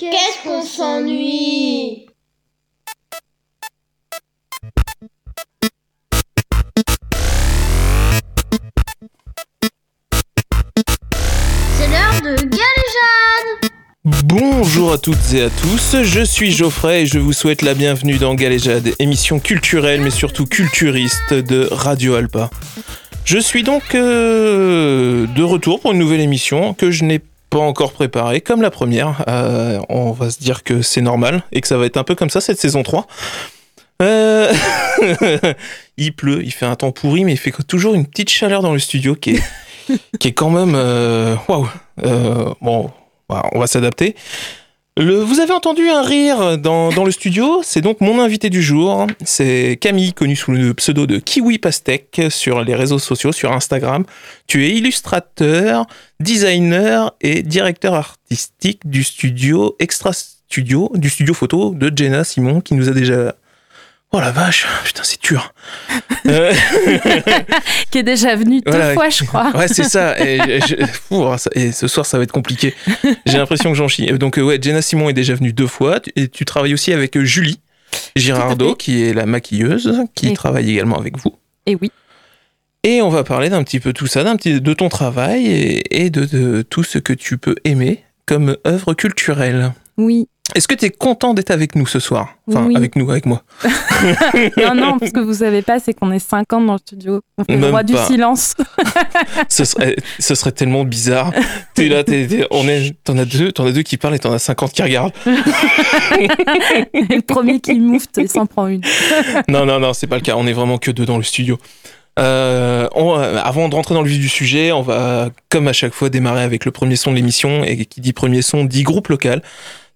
Qu'est-ce qu'on s'ennuie C'est l'heure de Galéjade Bonjour à toutes et à tous, je suis Geoffrey et je vous souhaite la bienvenue dans Galéjade, émission culturelle mais surtout culturiste de Radio Alpa. Je suis donc euh, de retour pour une nouvelle émission que je n'ai pas encore préparée comme la première. Euh, on va se dire que c'est normal et que ça va être un peu comme ça cette saison 3. Euh, il pleut, il fait un temps pourri mais il fait toujours une petite chaleur dans le studio qui est, qui est quand même... euh, Waouh Euh, Bon, on va s'adapter. Vous avez entendu un rire dans, dans le studio, c'est donc mon invité du jour. C'est Camille, connue sous le pseudo de Kiwi Pastèque sur les réseaux sociaux, sur Instagram. Tu es illustrateur, designer et directeur artistique du studio Extra Studio, du studio photo de Jenna Simon, qui nous a déjà... Oh la vache, putain c'est dur. Euh, qui est déjà venu deux Voilà. fois, je crois. Ouais, c'est ça. Et, je- je- Ouh, ça- et ce soir, ça va être compliqué. J'ai l'impression que j'en chie. Donc, euh, ouais, Jenna Simon est déjà venue deux fois. Et tu travailles aussi avec euh, Julie Girardot, qui est la maquilleuse, qui Et- travaille également avec vous. Et oui, Et on va parler d'un petit peu tout ça, d'un petit de ton travail et, et de, de tout ce que tu peux aimer comme œuvre culturelle. oui. Est-ce que tu es content d'être avec nous ce soir? Enfin, Oui. avec nous, avec moi. Non, non, parce que vous savez pas, c'est qu'on est 50 dans le studio. On fait le roi du silence. Ce serait, ce serait tellement bizarre. T'es là, t'es, t'es- on est, t'en as deux, t'en as deux qui parlent et t'en as 50 qui regardent. le premier qui moufte, il s'en prend une. Non, non, non, c'est pas le cas. On est vraiment que deux dans le studio. Euh, on- euh, avant de rentrer dans le vif du sujet, on va, comme à chaque fois, démarrer avec le premier son de l'émission. Et qui dit premier son dit groupe local.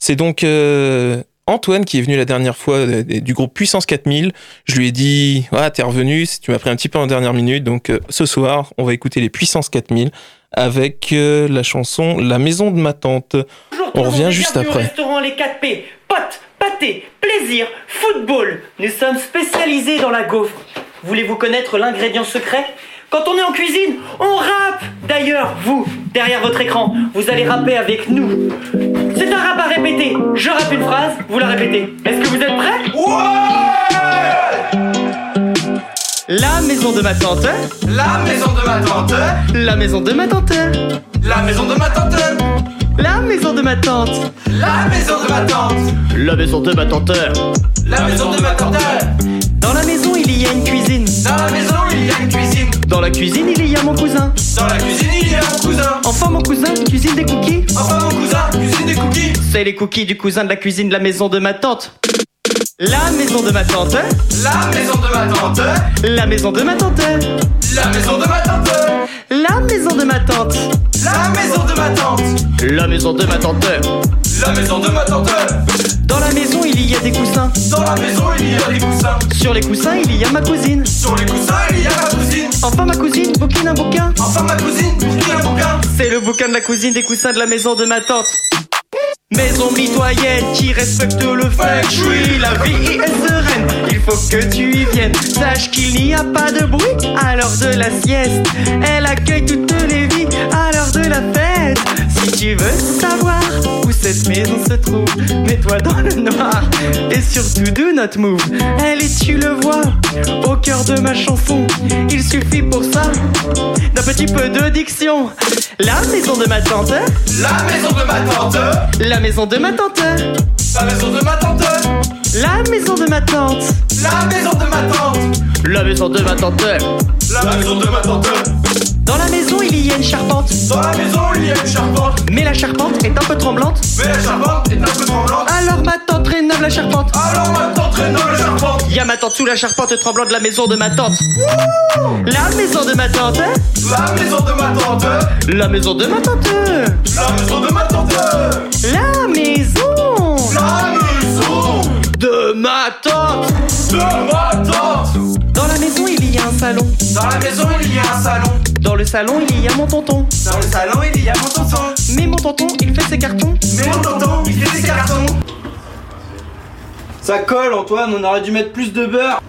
C'est donc euh, Antoine qui est venu la dernière fois euh, du groupe Puissance 4000. Je lui ai dit, ah, t'es revenu, tu m'as pris un petit peu en dernière minute. Donc euh, ce soir, on va écouter les Puissance 4000 avec euh, la chanson La maison de ma tante. Bonjour On revient juste après. au restaurant Les 4P. Potes, pâté, plaisir, football. Nous sommes spécialisés dans la gaufre. Voulez-vous connaître l'ingrédient secret? Quand on est en cuisine, on rappe D'ailleurs, vous, derrière votre écran, vous allez rapper avec nous. C'est un rap à répéter. Je rappe une phrase, vous la répétez. Est-ce que vous êtes prêts? La maison de ma tante, La maison de ma tante, la maison de ma tante, la maison de ma tante, la maison de ma tante, la maison de ma tante, la maison de ma tante. la maison de ma tante. Dans la maison, il y a une cuisine. Dans la maison, il y a une cuisine. Dans la cuisine, il y a mon cousin. Dans la cuisine, il y a mon cousin. Enfin, mon cousin cuisine des cookies. Enfin, mon cousin cuisine des cookies. C'est les cookies du cousin de la cuisine de la maison de ma tante. La maison de ma tante. La maison de ma tante, La maison de ma tante. la maison de ma tante, La maison de ma tante. la maison de ma tante, La maison de ma tante. la maison de ma tante. Dans la maison, il y a des coussins. Dans la maison, il y a des coussins. Sur les coussins, il y a ma cousine. Sur les coussins, il y a ma cousine. Enfin, ma cousine bouquine un bouquin. Enfin, ma cousine bouquine un bouquin. C'est le bouquin de la cousine des coussins de la maison de ma tante. Maison mitoyenne qui respecte le feng shui, la vie est sereine, il faut que tu y viennes. Sache qu'il n'y a pas de bruit à l'heure de la sieste. Elle accueille toutes les vies à l'heure de la fête. Si tu veux savoir où cette maison se trouve, mets-toi dans le noir et surtout do not move. Elle est, tu le vois, au cœur de ma chanson. Il suffit pour ça d'un petit peu de diction. La maison de ma tante, La maison de ma tante, la maison de ma tante, la maison de ma tante, la maison de ma tante, la maison de ma tante, la maison de ma tante. la maison de ma tante. Dans la maison, il y a une charpente, Dans la maison, il y a une charpente, mais la charpente est un peu tremblante. mais la charpente est un peu tremblante. Alors ma tante rénove la charpente. Alors ma tante rénove la charpente. Y a ma tante sous la charpente tremblante de la maison de ma tante. La maison de ma tante, La maison de ma tante, la maison de ma tante, la maison de ma tante, la maison la maison de ma tante. de ma tante. Dans la maison, il y a un salon. Dans la maison, il y a un salon. Dans le salon, il y a mon tonton. Dans le salon, il y a mon tonton. Mais mon tonton, il fait ses cartons. Mais mon tonton, il fait des cartons. Ça colle Antoine, on aurait dû mettre plus de beurre.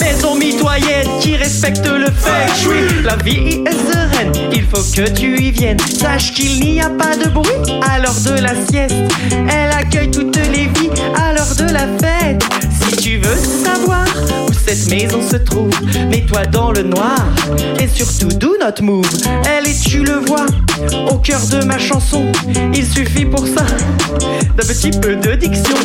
Maison mitoyenne qui respecte le feng shui. La vie est sereine, il faut que tu y viennes. Sache qu'il n'y a pas de bruit à l'heure de la sieste. Elle accueille si tu veux savoir où cette maison se trouve, mets-toi dans le noir et surtout do not move. Elle est, tu le vois, au cœur de ma chanson. Il suffit pour ça d'un petit peu de diction.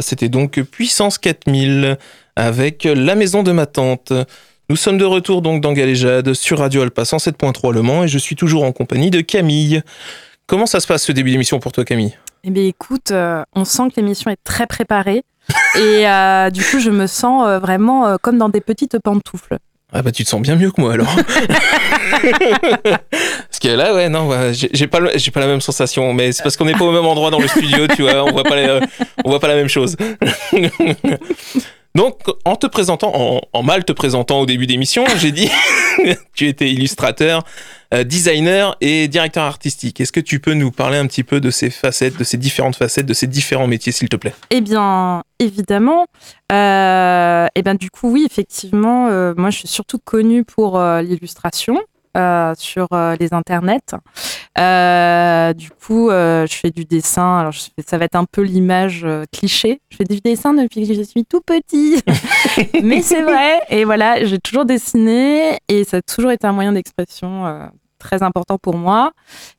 C'était donc Puissance 4000 avec La Maison de ma tante. Nous sommes de retour donc dans Galéjade sur Radio Alpa 107.3 Le Mans et je suis toujours en compagnie de Camille. Comment ça se passe ce début d'émission pour toi Camille? Eh bien, écoute, euh, on sent que l'émission est très préparée. Et euh, du coup, je me sens euh, vraiment comme dans des petites pantoufles. Ah bah tu te sens bien mieux que moi alors. parce que là ouais non bah, j'ai pas j'ai pas la même sensation mais c'est parce qu'on n'est pas au même endroit dans le studio tu vois on voit pas les- on voit pas la même chose. Donc en te présentant en, mal te présentant au début d'émission j'ai dit tu étais illustrateur, euh, designer et directeur artistique. Est-ce que tu peux nous parler un petit peu de ces facettes, de ces différentes facettes, de ces différents métiers s'il te plaît? Eh bien, évidemment. Euh, eh bien, du coup, oui, effectivement, euh, moi, je suis surtout connue pour euh, l'illustration euh, sur euh, les internets. Euh, du coup, je fais du dessin. Alors, je fais- ça va être un peu l'image cliché. Je fais du dessin depuis que je suis tout petit. Mais c'est vrai. Et voilà, j'ai toujours dessiné et ça a toujours été un moyen d'expression très important pour moi.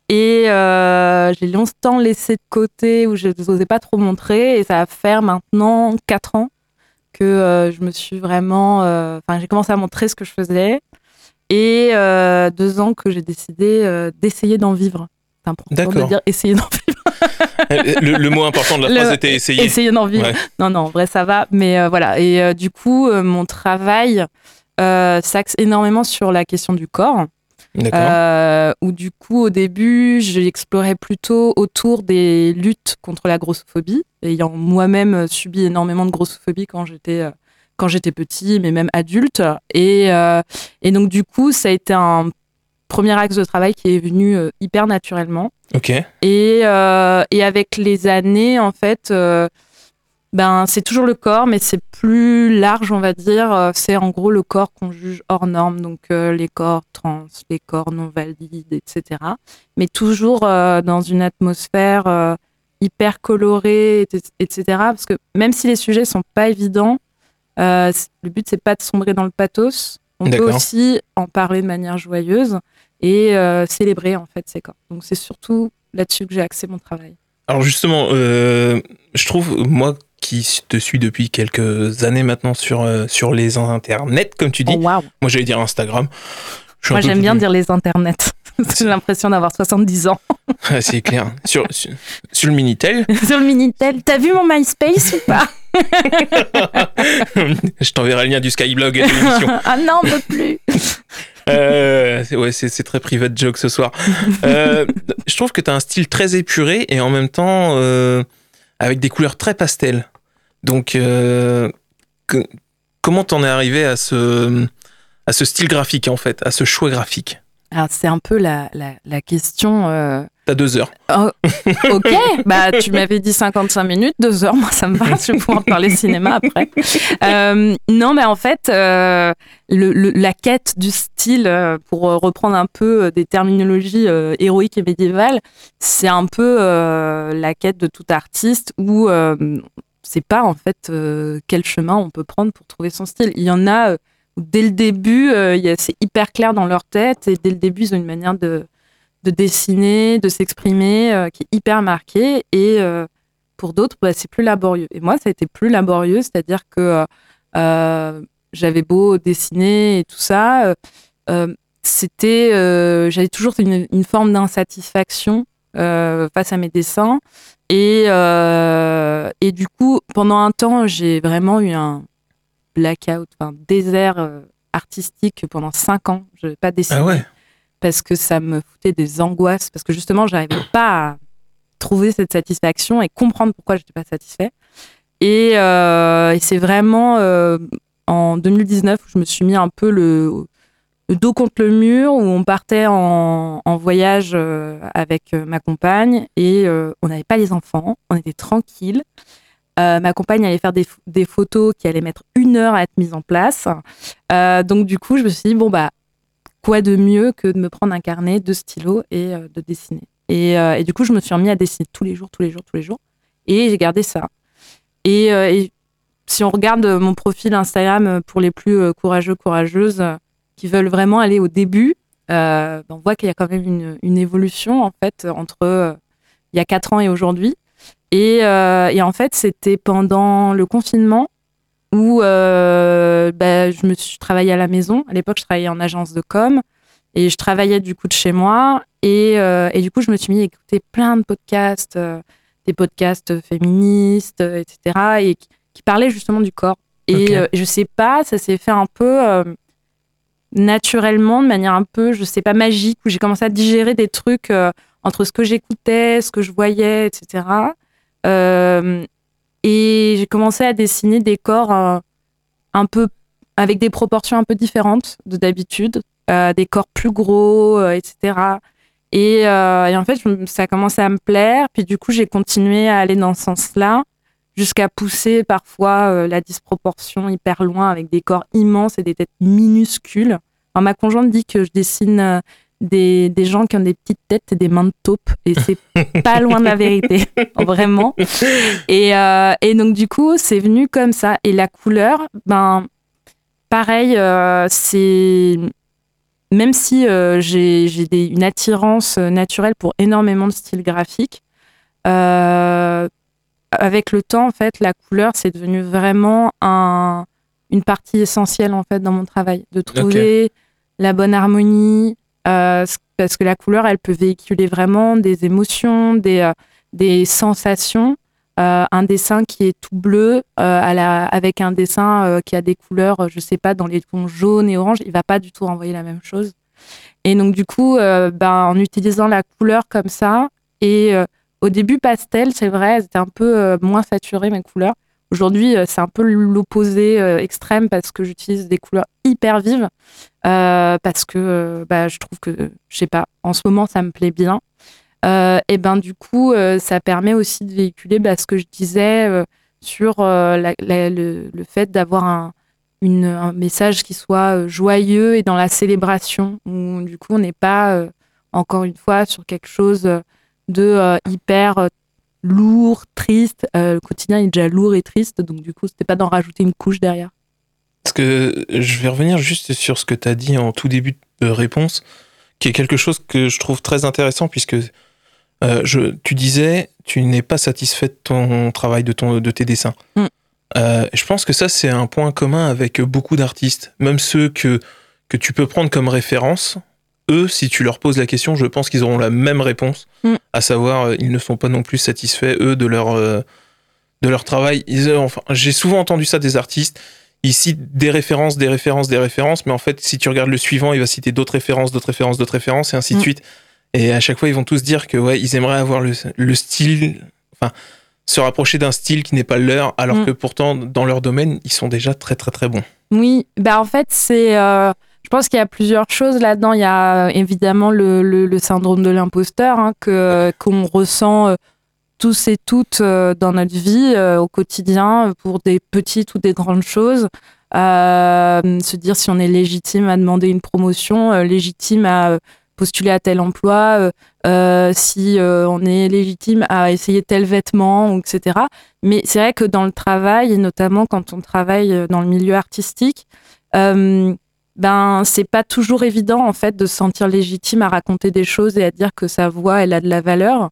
Et j'ai longtemps laissé de côté où je n'osais pas trop montrer. Et ça va faire maintenant 4 ans que je me suis vraiment. Enfin, j'ai commencé à montrer ce que je faisais. Et euh, deux ans que j'ai décidé euh, d'essayer d'en vivre. C'est important de dire essayer d'en vivre. Euh, le, le mot important de la Le- phrase était essayer. Essayer d'en vivre. Ouais. Non, non, en vrai, ça va. Mais euh, voilà. Et du coup, mon travail s'axe énormément sur la question du corps. D'accord. Où du coup, au début, j'explorais plutôt autour des luttes contre la grossophobie, ayant moi-même subi énormément de grossophobie quand j'étais quand j'étais petit, mais même adulte. Et, euh, et donc, du coup, ça a été un premier axe de travail qui est venu euh, hyper naturellement. Ok. Et, euh, et avec les années, en fait, euh, ben, c'est toujours le corps, mais c'est plus large, on va dire. C'est en gros le corps qu'on juge hors norme, donc les corps trans, les corps non valides, etc. Mais toujours dans une atmosphère hyper colorée, et- etc. Parce que même si les sujets sont pas évidents, euh, le but c'est pas de sombrer dans le pathos. On peut aussi en parler de manière joyeuse et euh, célébrer en fait ces corps. Donc c'est surtout là-dessus que j'ai axé mon travail. Alors justement, euh, je trouve, moi qui te suis depuis quelques années maintenant sur, sur les internets, comme tu dis, Oh moi j'allais dire Instagram. Moi j'aime bien dire les internets. j'ai l'impression d'avoir 70 ans. Ouais, C'est clair. sur, sur, sur le Minitel, Sur le Minitel, t'as vu mon MySpace ou pas? Je t'enverrai le lien du Skyblog de l'émission. Ah non, on peut plus. Euh, ouais, c'est c'est très private joke ce soir. Euh, je trouve que tu as un style très épuré et en même temps euh, avec des couleurs très pastel. Donc, que- comment t'en es arrivé à ce, à ce style graphique en fait, à ce choix graphique? Alors c'est un peu la, la, la question. euh, T'as deux heures. Oh, ok, bah tu m'avais dit 55 minutes, deux heures, moi ça me va, je vais pouvoir parler cinéma après. Euh, non, mais en fait, euh, le, le- la quête du style, pour reprendre un peu des terminologies héroïques et médiévales, c'est un peu la quête de tout artiste où c'est pas en fait quel chemin on peut prendre pour trouver son style. Il y en a dès le début, euh, c'est hyper clair dans leur tête et dès le début, ils ont une manière de de dessiner, de s'exprimer, euh, qui est hyper marqué. Et euh, pour d'autres, bah, c'est plus laborieux. Et moi, ça a été plus laborieux, c'est-à-dire que j'avais beau dessiner et tout ça, c'était, j'avais toujours une, forme d'insatisfaction face à mes dessins. Et du coup, pendant un temps, j'ai vraiment eu un blackout, un désert euh, artistique pendant cinq ans. Je n'avais pas dessiné Ah ouais? parce que ça me foutait des angoisses, parce que justement, j'arrivais pas à trouver cette satisfaction et comprendre pourquoi j'étais pas satisfait. Et, euh, et c'est vraiment euh, en 2019 où je me suis mis un peu le, le dos contre le mur où on partait en, en voyage avec ma compagne et on n'avait pas les enfants, on était tranquille. Euh, ma compagne allait faire des, ph- des photos qui allaient mettre une heure à être mises en place. Euh, donc du coup, je me suis dit bon bah quoi de mieux que de me prendre un carnet, deux stylos et euh, de dessiner. Et, du coup, je me suis remis à dessiner tous les jours, tous les jours, tous les jours. Et j'ai gardé ça. Et, si on regarde mon profil Instagram pour les plus courageux, courageuses qui veulent vraiment aller au début, ben, on voit qu'il y a quand même une, une évolution en fait entre il y a quatre ans et aujourd'hui. Et, euh, et en fait, c'était pendant le confinement où euh, ben, je me suis travaillé à la maison. À l'époque, je travaillais en agence de com et je travaillais du coup de chez moi. Et, euh, et du coup, je me suis mis à écouter plein de podcasts, des podcasts féministes, etc. et qui, parlaient justement du corps. Et Ok. euh, je sais pas, ça s'est fait un peu euh, naturellement, de manière un peu, je sais pas, magique, où j'ai commencé à digérer des trucs euh, entre ce que j'écoutais, ce que je voyais, etc. Euh, et j'ai commencé à dessiner des corps euh, un peu avec des proportions un peu différentes de d'habitude, euh, des corps plus gros, etc. Et, en fait, ça a commencé à me plaire. Puis du coup, j'ai continué à aller dans ce sens-là, jusqu'à pousser parfois la disproportion hyper loin avec des corps immenses et des têtes minuscules. Alors, ma conjointe dit que je dessine des, des gens qui ont des petites têtes et des mains de taupe. Et c'est pas loin de la vérité, vraiment. Et, euh, et donc, du coup, c'est venu comme ça. Et la couleur, ben, pareil, euh, c'est. Même si euh, j'ai une attirance naturelle pour énormément de styles graphiques, avec le temps, en fait, la couleur, c'est devenu vraiment un, une partie essentielle, en fait, dans mon travail. De trouver la bonne harmonie, euh, parce que la couleur, elle peut véhiculer vraiment des émotions, des, euh, sensations. Euh, un dessin qui est tout bleu avec un dessin qui a des couleurs, je sais pas, dans les tons jaunes et orange, il va pas du tout renvoyer la même chose. Et donc du coup, ben, en utilisant la couleur comme ça, et au début pastel, c'est vrai, étaient un peu moins saturées mes couleurs. Aujourd'hui, euh, c'est un peu l'opposé euh, extrême parce que j'utilise des couleurs hyper vives, euh, parce que bah, je trouve que, je sais pas, en ce moment, ça me plaît bien. Et ben du coup, ça permet aussi de véhiculer bah, ce que je disais sur le, fait d'avoir un, message qui soit joyeux et dans la célébration, où du coup, on n'est pas, encore une fois, sur quelque chose de hyper lourd, triste. Euh, le quotidien est déjà lourd et triste, donc du coup, c'était pas d'en rajouter une couche derrière. Parce que je vais revenir juste sur ce que tu as dit en tout début de réponse, qui est quelque chose que je trouve très intéressant, puisque euh, je, tu disais, tu n'es pas satisfait de ton travail, de, ton, de tes dessins. Mm. Euh, je pense que ça, c'est un point commun avec beaucoup d'artistes, même ceux que, que tu peux prendre comme référence. Eux, si tu leur poses la question, je pense qu'ils auront la même réponse, Mm. à savoir, euh, ils ne sont pas non plus satisfaits, eux, de leur, euh, de leur travail. Ils, euh, enfin, J'ai souvent entendu ça des artistes il cite des références, des références, des références, mais en fait, si tu regardes le suivant, il va citer d'autres références, d'autres références, d'autres références, et ainsi de Mm. suite. Et à chaque fois, ils vont tous dire que ouais, ils aimeraient avoir le, le style, enfin, se rapprocher d'un style qui n'est pas le leur, alors Mm. que pourtant, dans leur domaine, ils sont déjà très, très, très bons. Oui, bah en fait, c'est. euh, je pense qu'il y a plusieurs choses là-dedans. Il y a euh, évidemment le, syndrome de l'imposteur hein, que qu'on ressent euh, tous et toutes euh, dans notre vie euh, au quotidien euh, pour des petites ou des grandes choses. Euh, se dire si on est légitime à demander une promotion, euh, légitime à euh, postuler à tel emploi, euh, euh, si euh, on est légitime à essayer tel vêtement, etc. Mais c'est vrai que dans le travail, et notamment quand on travaille euh, dans le milieu artistique, euh, ben c'est pas toujours évident en fait de se sentir légitime à raconter des choses et à dire que sa voix elle a de la valeur.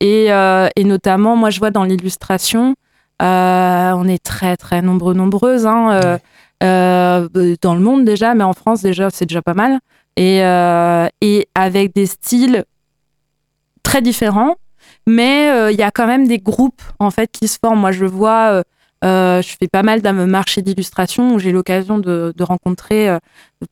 Et, euh, et notamment, moi je vois dans l'illustration, euh, on est très très nombreux nombreuses hein, euh, euh, dans le monde déjà, mais en France déjà c'est déjà pas mal. Et, euh, et avec des styles très différents, mais euh, il y a quand même des groupes en fait qui se forment. Moi, je vois, euh, je fais pas mal d'un marché d'illustration où j'ai l'occasion de, de rencontrer euh,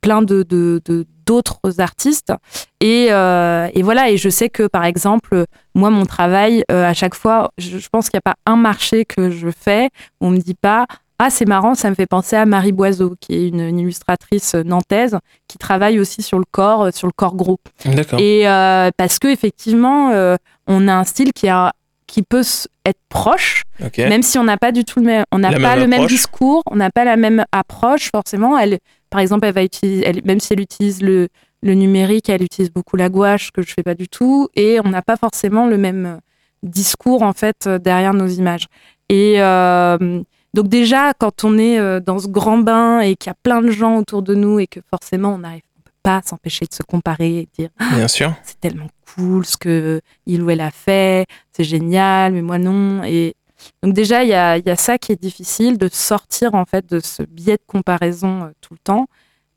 plein de de- de- d'autres artistes. Et, euh, et voilà, et je sais que par exemple, moi, mon travail, à chaque fois, je, je pense qu'il n'y a pas un marché que je fais où on me dit pas Ah, c'est marrant, ça me fait penser à Marie Boiseau, qui est une, une illustratrice nantaise, qui travaille aussi sur le corps, sur le corps gros. D'accord. Et euh, parce que effectivement, euh, on a un style qui, a, qui peut être proche, même si on n'a pas du tout le même, on n'a pas même le même discours, on n'a pas la même approche forcément. Elle, par exemple, elle va utiliser, elle- même si elle utilise le, le numérique, elle utilise beaucoup la gouache que je fais pas du tout, et on n'a pas forcément le même discours en fait derrière nos images. Et euh, donc déjà, quand on est euh, dans ce grand bain et qu'il y a plein de gens autour de nous et que forcément on n'arrive pas s'empêcher de se comparer et dire Bien sûr. c'est tellement cool ce que il ou elle a fait, c'est génial, mais moi non. Et donc déjà, il y a, il y a ça qui est difficile, de sortir en fait de ce biais de comparaison euh, tout le temps.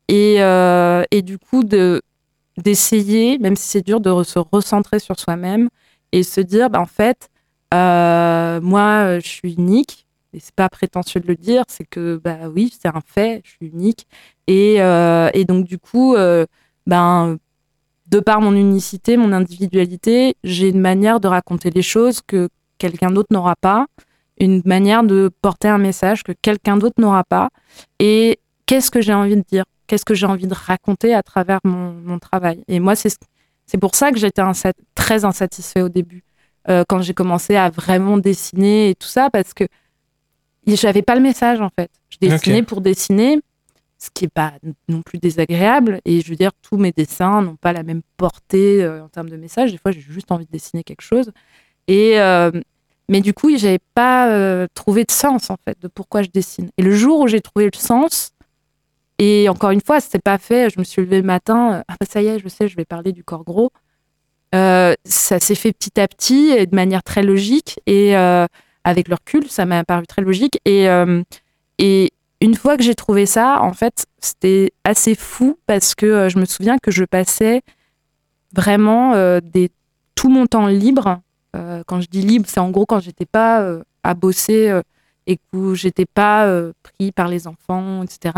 Et, euh, et du coup, de d'essayer, même si c'est dur, de se recentrer sur soi-même et se dire, bah, en fait, euh, moi, je suis unique. Et c'est pas prétentieux de le dire, c'est que, bah oui, c'est un fait, je suis unique. Et, euh, et donc, du coup, euh, ben, de par mon unicité, mon individualité, j'ai une manière de raconter les choses que quelqu'un d'autre n'aura pas, une manière de porter un message que quelqu'un d'autre n'aura pas. Et qu'est-ce que j'ai envie de dire? Qu'est-ce que j'ai envie de raconter à travers mon, mon travail? Et moi, c'est c'est pour ça que j'étais insat- très insatisfait au début, euh, quand j'ai commencé à vraiment dessiner et tout ça, parce que j'avais pas le message en fait. Je dessinais pour dessiner, ce qui est pas non plus désagréable. Et je veux dire, tous mes dessins n'ont pas la même portée euh, en termes de message. Des fois, j'ai juste envie de dessiner quelque chose. Et euh, mais du coup, j'avais pas euh, trouvé de sens en fait de pourquoi je dessine. Et le jour où j'ai trouvé le sens, et encore une fois, c'était pas fait. Je me suis levée le matin. Ah bah ça y est, je sais, je vais parler du corps gros. Ça s'est fait petit à petit et de manière très logique. Et avec le recul, ça m'a paru très logique. Et une fois que j'ai trouvé ça, en fait, c'était assez fou parce que euh, je me souviens que je passais vraiment euh, des, tout mon temps libre. Euh, quand je dis libre, c'est en gros quand j'étais pas à bosser et que j'étais pas pris par les enfants, etc.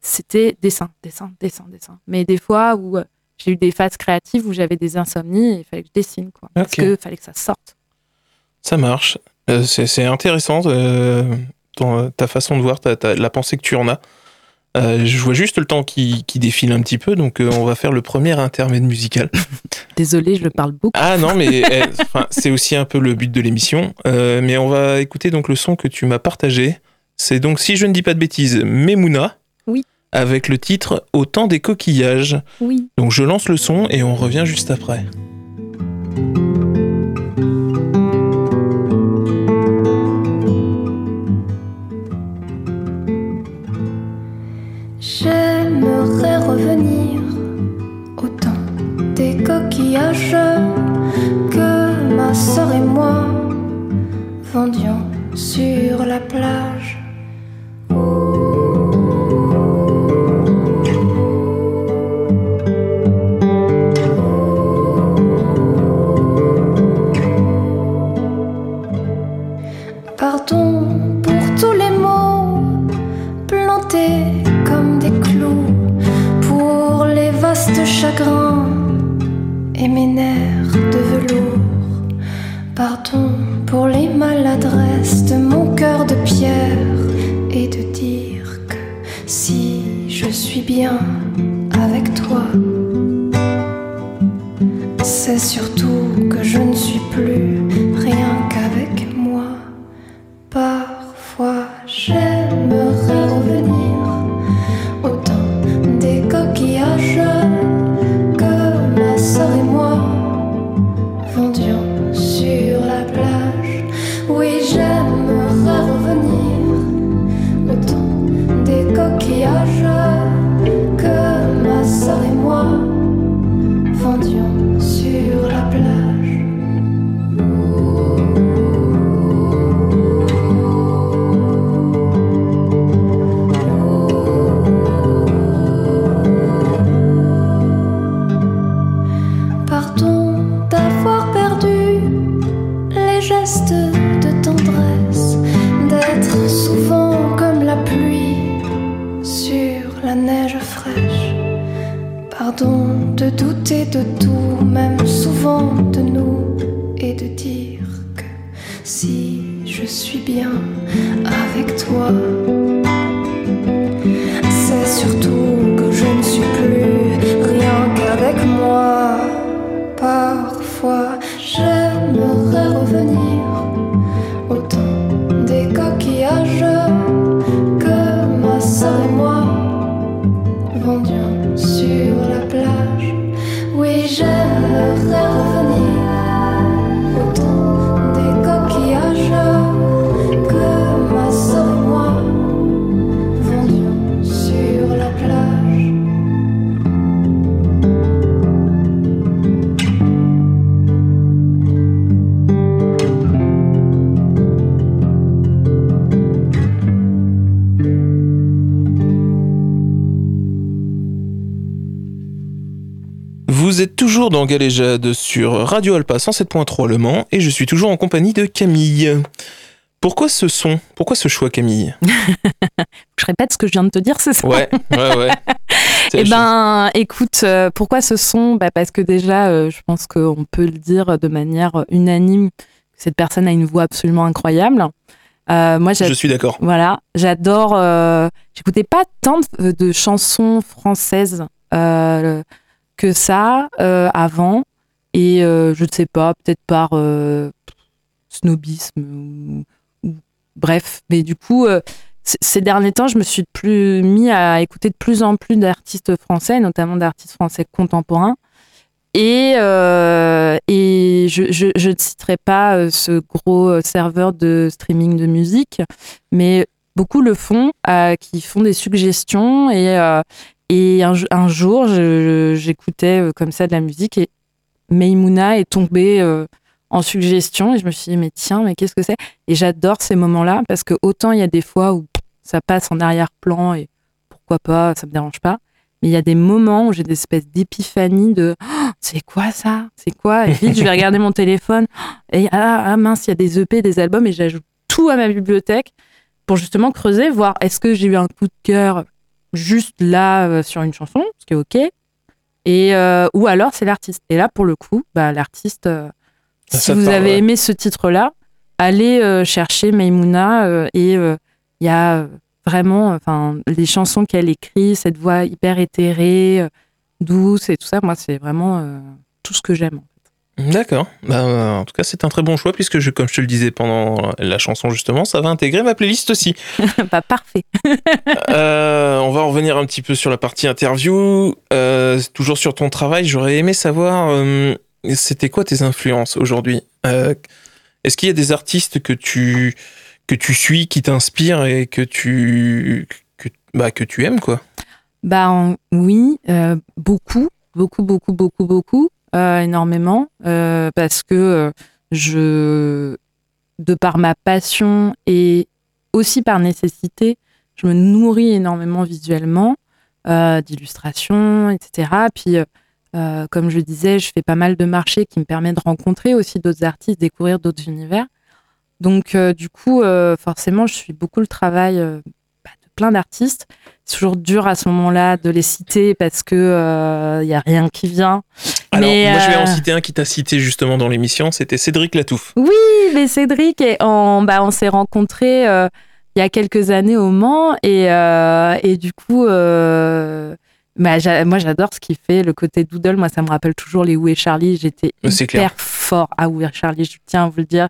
C'était dessin, dessin, dessin, dessin. Mais des fois où j'ai eu des phases créatives où j'avais des insomnies et il fallait que je dessine, quoi. Parce qu'il fallait que ça sorte. Ça marche. Euh, c'est c'est intéressant euh, ton- ta façon de voir, ta- ta- la pensée que tu en as. Euh, je vois juste le temps qui, qui défile un petit peu, donc euh, on va faire le premier intermède musical. Désolée, je parle beaucoup. Ah non, mais eh, c'est aussi un peu le but de l'émission. Euh, mais on va écouter donc le son que tu m'as partagé. C'est donc, si je ne dis pas de bêtises, Memouna. Oui. Avec le titre Au temps des coquillages. Oui. Donc je lance le son et on revient juste après. Des coquillages que ma sœur et moi vendions sur la plage. Et mes nerfs de velours. Pardon pour les maladresses de mon cœur de pierre et de dire que si je suis bien toujours dans Galéjade sur Radio Alpa 107.3 Le Mans et je suis toujours en compagnie de Camille. Pourquoi ce son? Pourquoi ce choix, Camille? Je répète ce que je viens de te dire, c'est ça? Ouais, ouais, ouais. Eh ben, écoute, euh, pourquoi ce son? Bah Parce que déjà, euh, je pense qu'on peut le dire de manière unanime, cette personne a une voix absolument incroyable. Euh, moi, Je suis d'accord. Voilà, j'adore. euh, J'écoutais pas tant de, de chansons françaises que ça euh, avant, et euh, je ne sais pas, peut-être par euh, snobisme ou, bref. Mais du coup, ces derniers temps, je me suis plus mis à écouter de plus en plus d'artistes français, notamment d'artistes français contemporains. Et, et je, ne citerai pas ce gros serveur de streaming de musique, mais beaucoup le font, qui font des suggestions. Et, et un, un jour, j'écoutais euh, comme ça de la musique et Meimouna est tombée euh, en suggestion. Et je me suis dit, mais tiens, mais qu'est-ce que c'est? Et j'adore ces moments-là parce que autant il y a des fois où ça passe en arrière-plan et pourquoi pas, ça me dérange pas. Mais il y a des moments où j'ai des espèces d'épiphanie de Oh, c'est quoi ça? C'est quoi? Et vite, je vais regarder mon téléphone. Et ah, ah, mince, il y a des EP, des albums et j'ajoute tout à ma bibliothèque pour justement creuser, voir est-ce que j'ai eu un coup de cœur juste là euh, sur une chanson, ce qui est ok, et euh, ou alors c'est l'artiste. Et là, pour le coup, bah, l'artiste, euh, Ça si vous parle, avez ouais. aimé ce titre-là, allez euh, chercher Maimouna euh, et euh, il y a euh, vraiment, enfin, les chansons qu'elle écrit, cette voix hyper éthérée, euh, douce et tout ça. Moi, c'est vraiment euh, tout ce que j'aime. D'accord. Bah, en tout cas, c'est un très bon choix puisque, je, comme je te le disais pendant la chanson justement, ça va intégrer ma playlist aussi. bah, parfait. Euh, on va en revenir un petit peu sur la partie interview. Euh, toujours sur ton travail, j'aurais aimé savoir, euh, c'était quoi tes influences aujourd'hui? Est-ce qu'il y a des artistes que tu, que tu suis, qui t'inspirent et que tu, que, bah, que tu aimes, quoi? Bah en- oui, beaucoup, beaucoup, beaucoup, beaucoup, beaucoup, énormément, euh, parce que euh, je, de par ma passion et aussi par nécessité, je me nourris énormément visuellement euh, d'illustrations, etc. Puis, euh, euh, comme je disais, je fais pas mal de marchés qui me permettent de rencontrer aussi d'autres artistes, découvrir d'autres univers. Donc, euh, du coup, euh, forcément, je suis beaucoup le travail euh, plein d'artistes. C'est toujours dur à ce moment-là de les citer parce que il y a rien qui vient. Alors, Mais, moi, je vais en euh, citer un qui t'a cité justement dans l'émission, c'était Cédric Latouffe. Oui, mais Cédric, et on, bah, on s'est rencontrés euh, il y a quelques années au Mans et, euh, et du coup, euh, bah, moi j'adore ce qu'il fait, le côté doodle. Moi, ça me rappelle toujours les Où est Charlie. J'étais hyper clair. fort à Où est Charlie. Je tiens à vous le dire.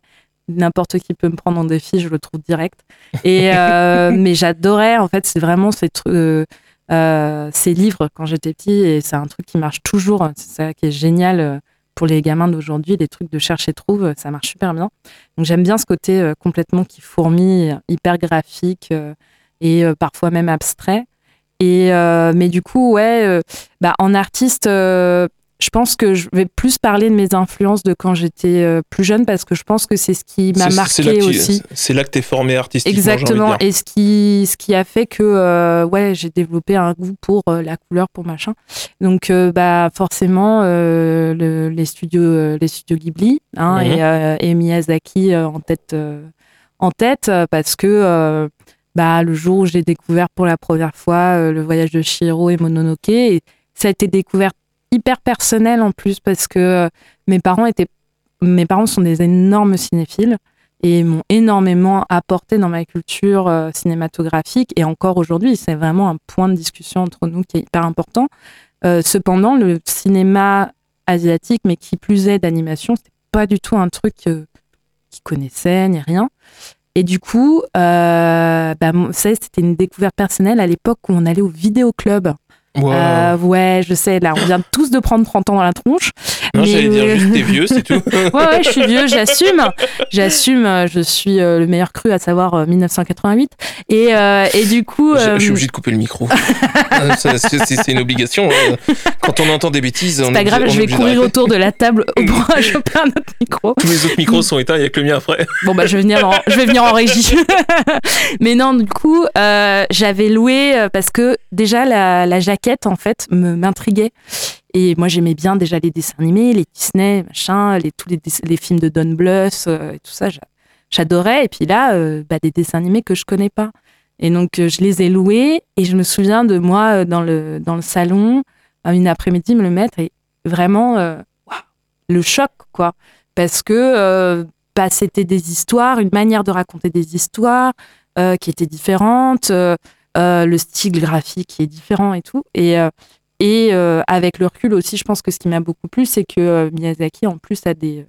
N'importe qui peut me prendre en défi, je le trouve direct. Et euh, mais j'adorais, en fait, c'est vraiment ces trucs. euh, euh, ces livres quand j'étais petit et c'est un truc qui marche toujours c'est ça qui est génial pour les gamins d'aujourd'hui les trucs de cherche et trouve ça marche super bien donc j'aime bien ce côté euh, complètement qui fourmille hyper graphique et parfois même abstrait et mais du coup ouais bah en artiste je pense que je vais plus parler de mes influences de quand j'étais euh, plus jeune parce que je pense que c'est ce qui m'a marqué aussi C'est là que t'es formé artistiquement. Exactement. Et ce qui, ce qui a fait que euh, ouais, j'ai développé un goût pour euh, la couleur, pour machin. Donc euh, bah forcément le- les studios, les studios Ghibli hein, Mhm. et, et Miyazaki en tête, en tête parce que bah le jour où j'ai découvert pour la première fois le voyage de Chihiro et Mononoke, et ça a été découvert hyper personnel en plus parce que euh, mes parents étaient, mes parents sont des énormes cinéphiles. et m'ont énormément apporté dans ma culture euh, cinématographique. Et encore aujourd'hui, c'est vraiment un point de discussion entre nous qui est hyper important. Euh, cependant, le cinéma asiatique, mais qui plus est d'animation, c'était pas du tout un truc qu'ils connaissaient ni rien. Et du coup, bah, c'était une découverte personnelle à l'époque où on allait au vidéoclub. Wow. Euh, ouais, je sais, là, on vient tous de prendre 30 ans dans la tronche. non, mais- j'allais dire juste t'es vieux, c'est tout. ouais, ouais, je suis vieux, j'assume. J'assume, euh, je suis euh, le meilleur cru, à savoir euh, 1988. Et, euh, et du coup. Je, je euh, suis obligé de couper le micro. Euh, c'est une obligation. euh, Quand on entend des bêtises, on c'est est pas grave, on je vais courir autour de la table pour choper un autre micro. Tous les autres micros sont éteints, il n'y a que le mien après. Bon, bah, je vais venir en, je vais venir en régie. Mais non, du coup, euh, j'avais loué euh, parce que déjà, la, la jaquette, en fait, m'intriguait. Et moi, j'aimais bien déjà les dessins animés, les Disney, machin, les, tous les, films de Don Bluth euh, et tout ça. j'a- J'adorais. Et puis là, euh, bah, des dessins animés que je connais pas. Et donc, euh, je les ai loués. Et je me souviens de moi dans le, dans le salon, une après-midi, me le mettre. Et vraiment, le choc, quoi. Parce que bah, c'était des histoires, une manière de raconter des histoires qui était différente, le style graphique qui est différent et tout. Et, euh, et euh, avec le recul aussi, je pense que ce qui m'a beaucoup plu, c'est que euh, Miyazaki, en plus, a des,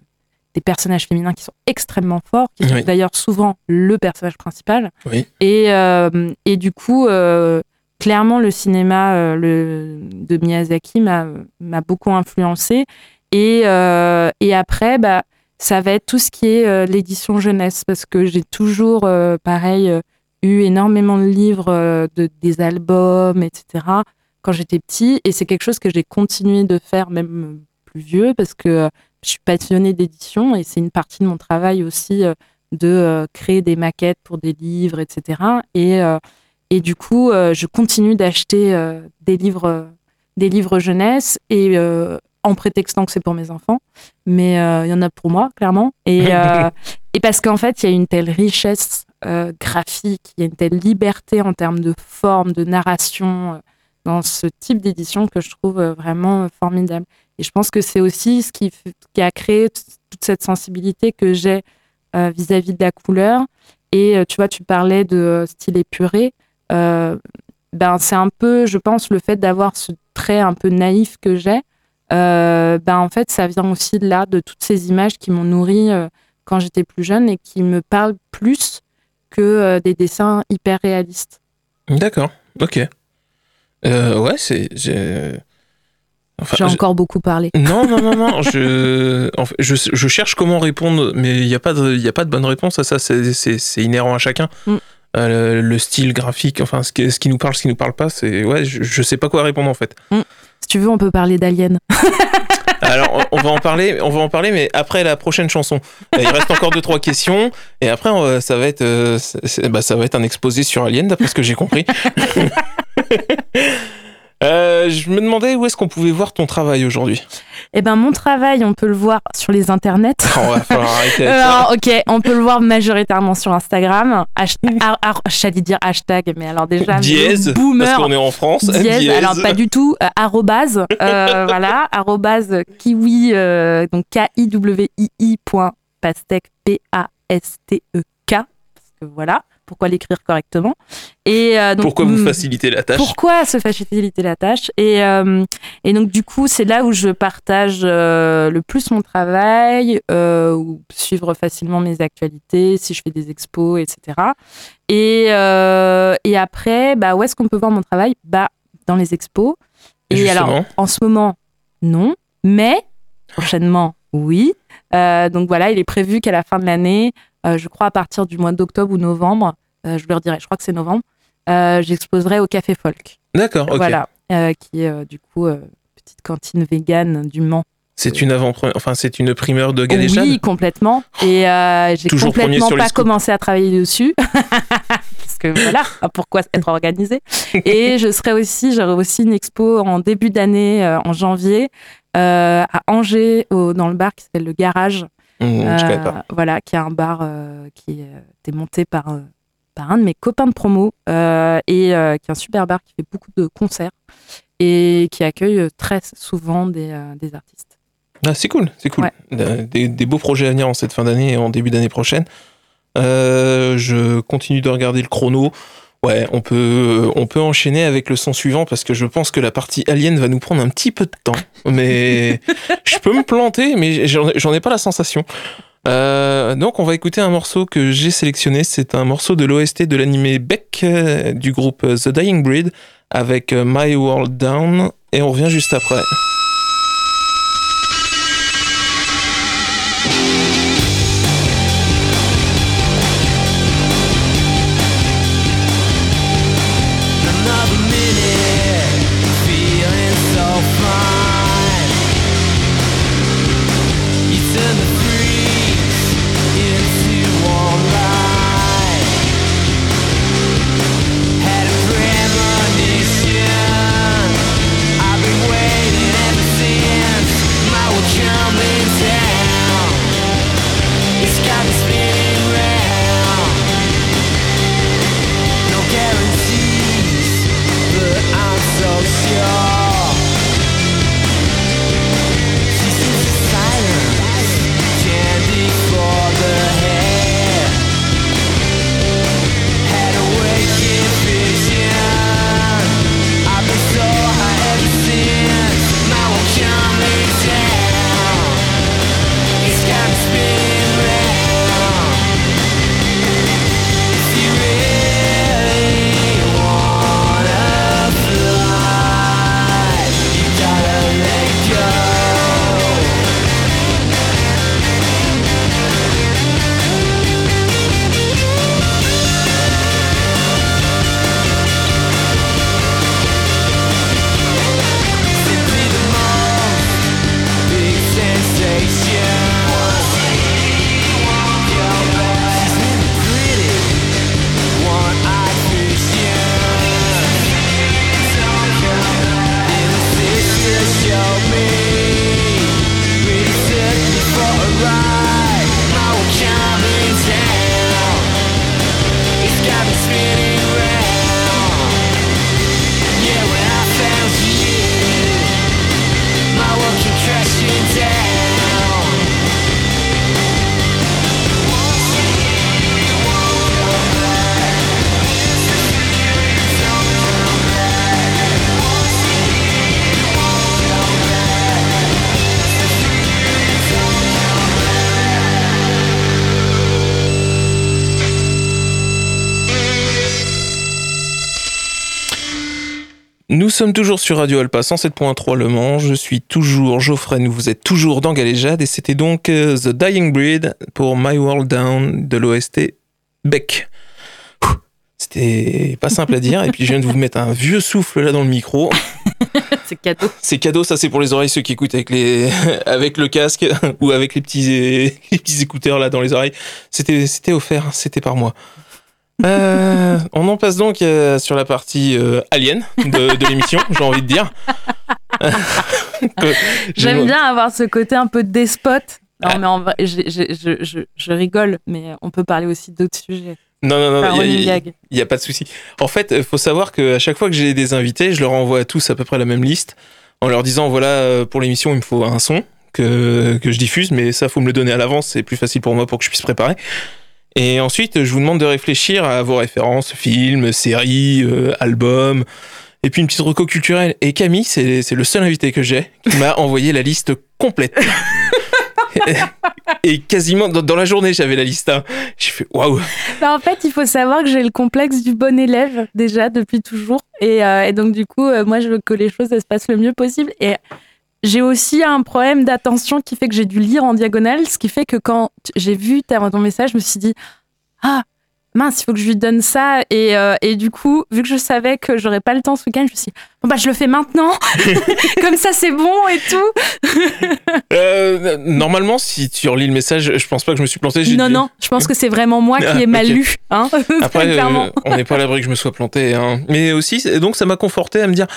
des personnages féminins qui sont extrêmement forts, qui sont d'ailleurs souvent le personnage principal. Oui. Et, euh, et du coup, euh, clairement, le cinéma euh, le, de Miyazaki m'a beaucoup influencé. Et, euh, et après, bah, ça va être tout ce qui est euh, l'édition jeunesse, parce que j'ai toujours, euh, pareil, euh, eu énormément de livres, euh, de, des albums, etc., quand j'étais petit. Et c'est quelque chose que j'ai continué de faire, même euh, plus vieux, parce que euh, je suis passionnée d'édition et c'est une partie de mon travail aussi de créer des maquettes pour des livres, etc. Et, et du coup, je continue d'acheter des livres, des livres jeunesse et en prétextant que c'est pour mes enfants, mais euh, il y en a pour moi clairement. Et, euh, et parce qu'en fait, il y a une telle richesse euh, graphique, il y a une telle liberté en termes de forme, de narration euh, dans ce type d'édition que je trouve euh, vraiment formidable. Et je pense que c'est aussi ce qui, a créé toute cette sensibilité que j'ai vis-à-vis de la couleur. Et tu vois, tu parlais de style épuré. Ben, c'est un peu, je pense, le fait d'avoir ce trait un peu naïf que j'ai. Ben, en fait, ça vient aussi de là, de toutes ces images qui m'ont nourri quand j'étais plus jeune et qui me parlent plus que euh, des dessins hyper réalistes. D'accord, ok. Euh, ouais, c'est. j'ai- Enfin, J'ai je- encore beaucoup parlé. Non, non, non, non. Je, en fait, je, je cherche comment répondre, mais il n'y a, pas de- y a pas de bonne réponse à ça. C'est- inhérent à chacun. Mm. Euh, le, le style graphique, enfin, ce qui, ce qui nous parle, ce qui nous parle pas, c'est. Ouais, je, je sais pas quoi répondre en fait. Si tu veux, on peut parler d'Alien. Alors, on- va en parler, on va en parler, mais après la prochaine chanson. Euh, Il reste encore deux, trois questions, et après, va- ça va être, euh, bah, ça va être un exposé sur Alien, d'après ce que j'ai compris. Euh, je me demandais où est-ce qu'on pouvait voir ton travail aujourd'hui. Eh ben, mon travail, on peut le voir sur les internets. On va falloir arrêter. Alors, ok, on peut le voir majoritairement sur Instagram. J'allais dire hashtag, mais alors déjà, Dièse, le parce boomer. qu'on est en France. Dièse, alors pas du tout, euh, arrobase, euh, voilà, arrobase kiwi, donc K-I-W-I-I point pastèque, P-A-S-T-E-K, parce que voilà, pourquoi l'écrire correctement. Et, euh, donc, Pourquoi vous mm, facilitez la tâche? pourquoi se faciliter la tâche? Et, euh, et donc du coup, c'est là où je partage euh, le plus mon travail, ou suivre facilement mes actualités, si je fais des expos, etc. Et, et après, bah, où est-ce qu'on peut voir mon travail? Bah, Dans les expos. Et alors, en ce moment, non, mais prochainement, oui. Donc voilà, il est prévu qu'à la fin de l'année, je crois à partir du mois d'octobre ou novembre, euh, je leur dirai, je crois que c'est novembre, euh, j'exposerai au Café Folk. D'accord, ok. Voilà, euh, qui est euh, du coup euh, petite cantine végane du Mans. C'est une avant enfin c'est une primeur de Galéjade. Oui, complètement. Et euh, j'ai complètement pas commencé à travailler dessus. Parce que voilà, pourquoi être organisé. Et je serai aussi, j'aurai aussi une expo en début d'année, euh, en janvier, euh, à Angers, au- dans le bar qui s'appelle Le Garage. Mmh, je connais Euh, pas. Voilà, qui est un bar euh, qui euh, était monté par, par un de mes copains de promo et qui est un super bar qui fait beaucoup de concerts et qui accueille très souvent des, des artistes. Ah, c'est cool, c'est cool. Ouais. Des, des beaux projets à venir en cette fin d'année et en début d'année prochaine. Euh, je continue de regarder le chrono. Ouais, on peut, enchaîner avec le son suivant parce que je pense que la partie alien va nous prendre un petit peu de temps. Mais je peux me planter, mais j'en ai pas la sensation. Euh, donc on va écouter un morceau que j'ai sélectionné. C'est un morceau de l'OST de l'animé Beck euh, du groupe The Dying Breed avec My World Down et on revient juste après. Sommes toujours sur Radio Alpa 107.3 Le Mans. Je suis toujours Geoffrey. Nous vous êtes toujours dans Galéjade et c'était donc euh, The Dying Breed pour My World Down de l'OST Beck. C'était pas simple à dire et puis je viens de vous mettre un vieux souffle là dans le micro. C'est cadeau. C'est cadeau, ça c'est pour les oreilles ceux qui écoutent avec les avec le casque ou avec les petits les petits écouteurs là dans les oreilles. C'était c'était offert, c'était par moi. Euh, on en passe donc euh, sur la partie euh, alien de, de l'émission, j'ai envie de dire. J'aime j'ai- bien avoir ce côté un peu despote. Non, Ah. mais en vrai, j'ai- je, je- je rigole, mais on peut parler aussi d'autres sujets. Non, non, non, il running y, a- y a pas de souci. En fait, il faut savoir qu'à chaque fois que j'ai des invités, je leur envoie à tous à peu près la même liste en leur disant voilà, euh, pour l'émission, il me faut un son que, que je diffuse, mais ça, faut me le donner à l'avance, c'est plus facile pour moi pour que je puisse préparer. Et ensuite, je vous demande de réfléchir à vos références, films, séries, euh, albums, et puis une petite reco culturelle. Et Camille, c'est le seul invité que j'ai qui m'a envoyé la liste complète. Et quasiment dans, la journée, j'avais la liste. hein. J'ai fait waouh! Bah, en fait, il faut savoir que j'ai le complexe du bon élève déjà depuis toujours. Et, euh, donc, du coup, euh, moi, je veux que les choses se passent le mieux possible. J'ai aussi un problème d'attention qui fait que j'ai dû lire en diagonale, ce qui fait que quand j'ai vu ton message, je me suis dit Ah, mince, il faut que je lui donne ça. Et, euh, et du coup, vu que je savais que j'aurais pas le temps ce week-end, je me suis dit Bon, bah, je le fais maintenant. Comme ça, c'est bon et tout. Euh, normalement, si tu relis le message, je pense pas que je me suis planté. Non, dit- non, je pense que c'est vraiment moi Ah, qui ai mal lu. Hein Après, euh, on n'est pas à l'abri que je me sois planté. hein. Mais aussi, donc ça m'a conforté à me dire,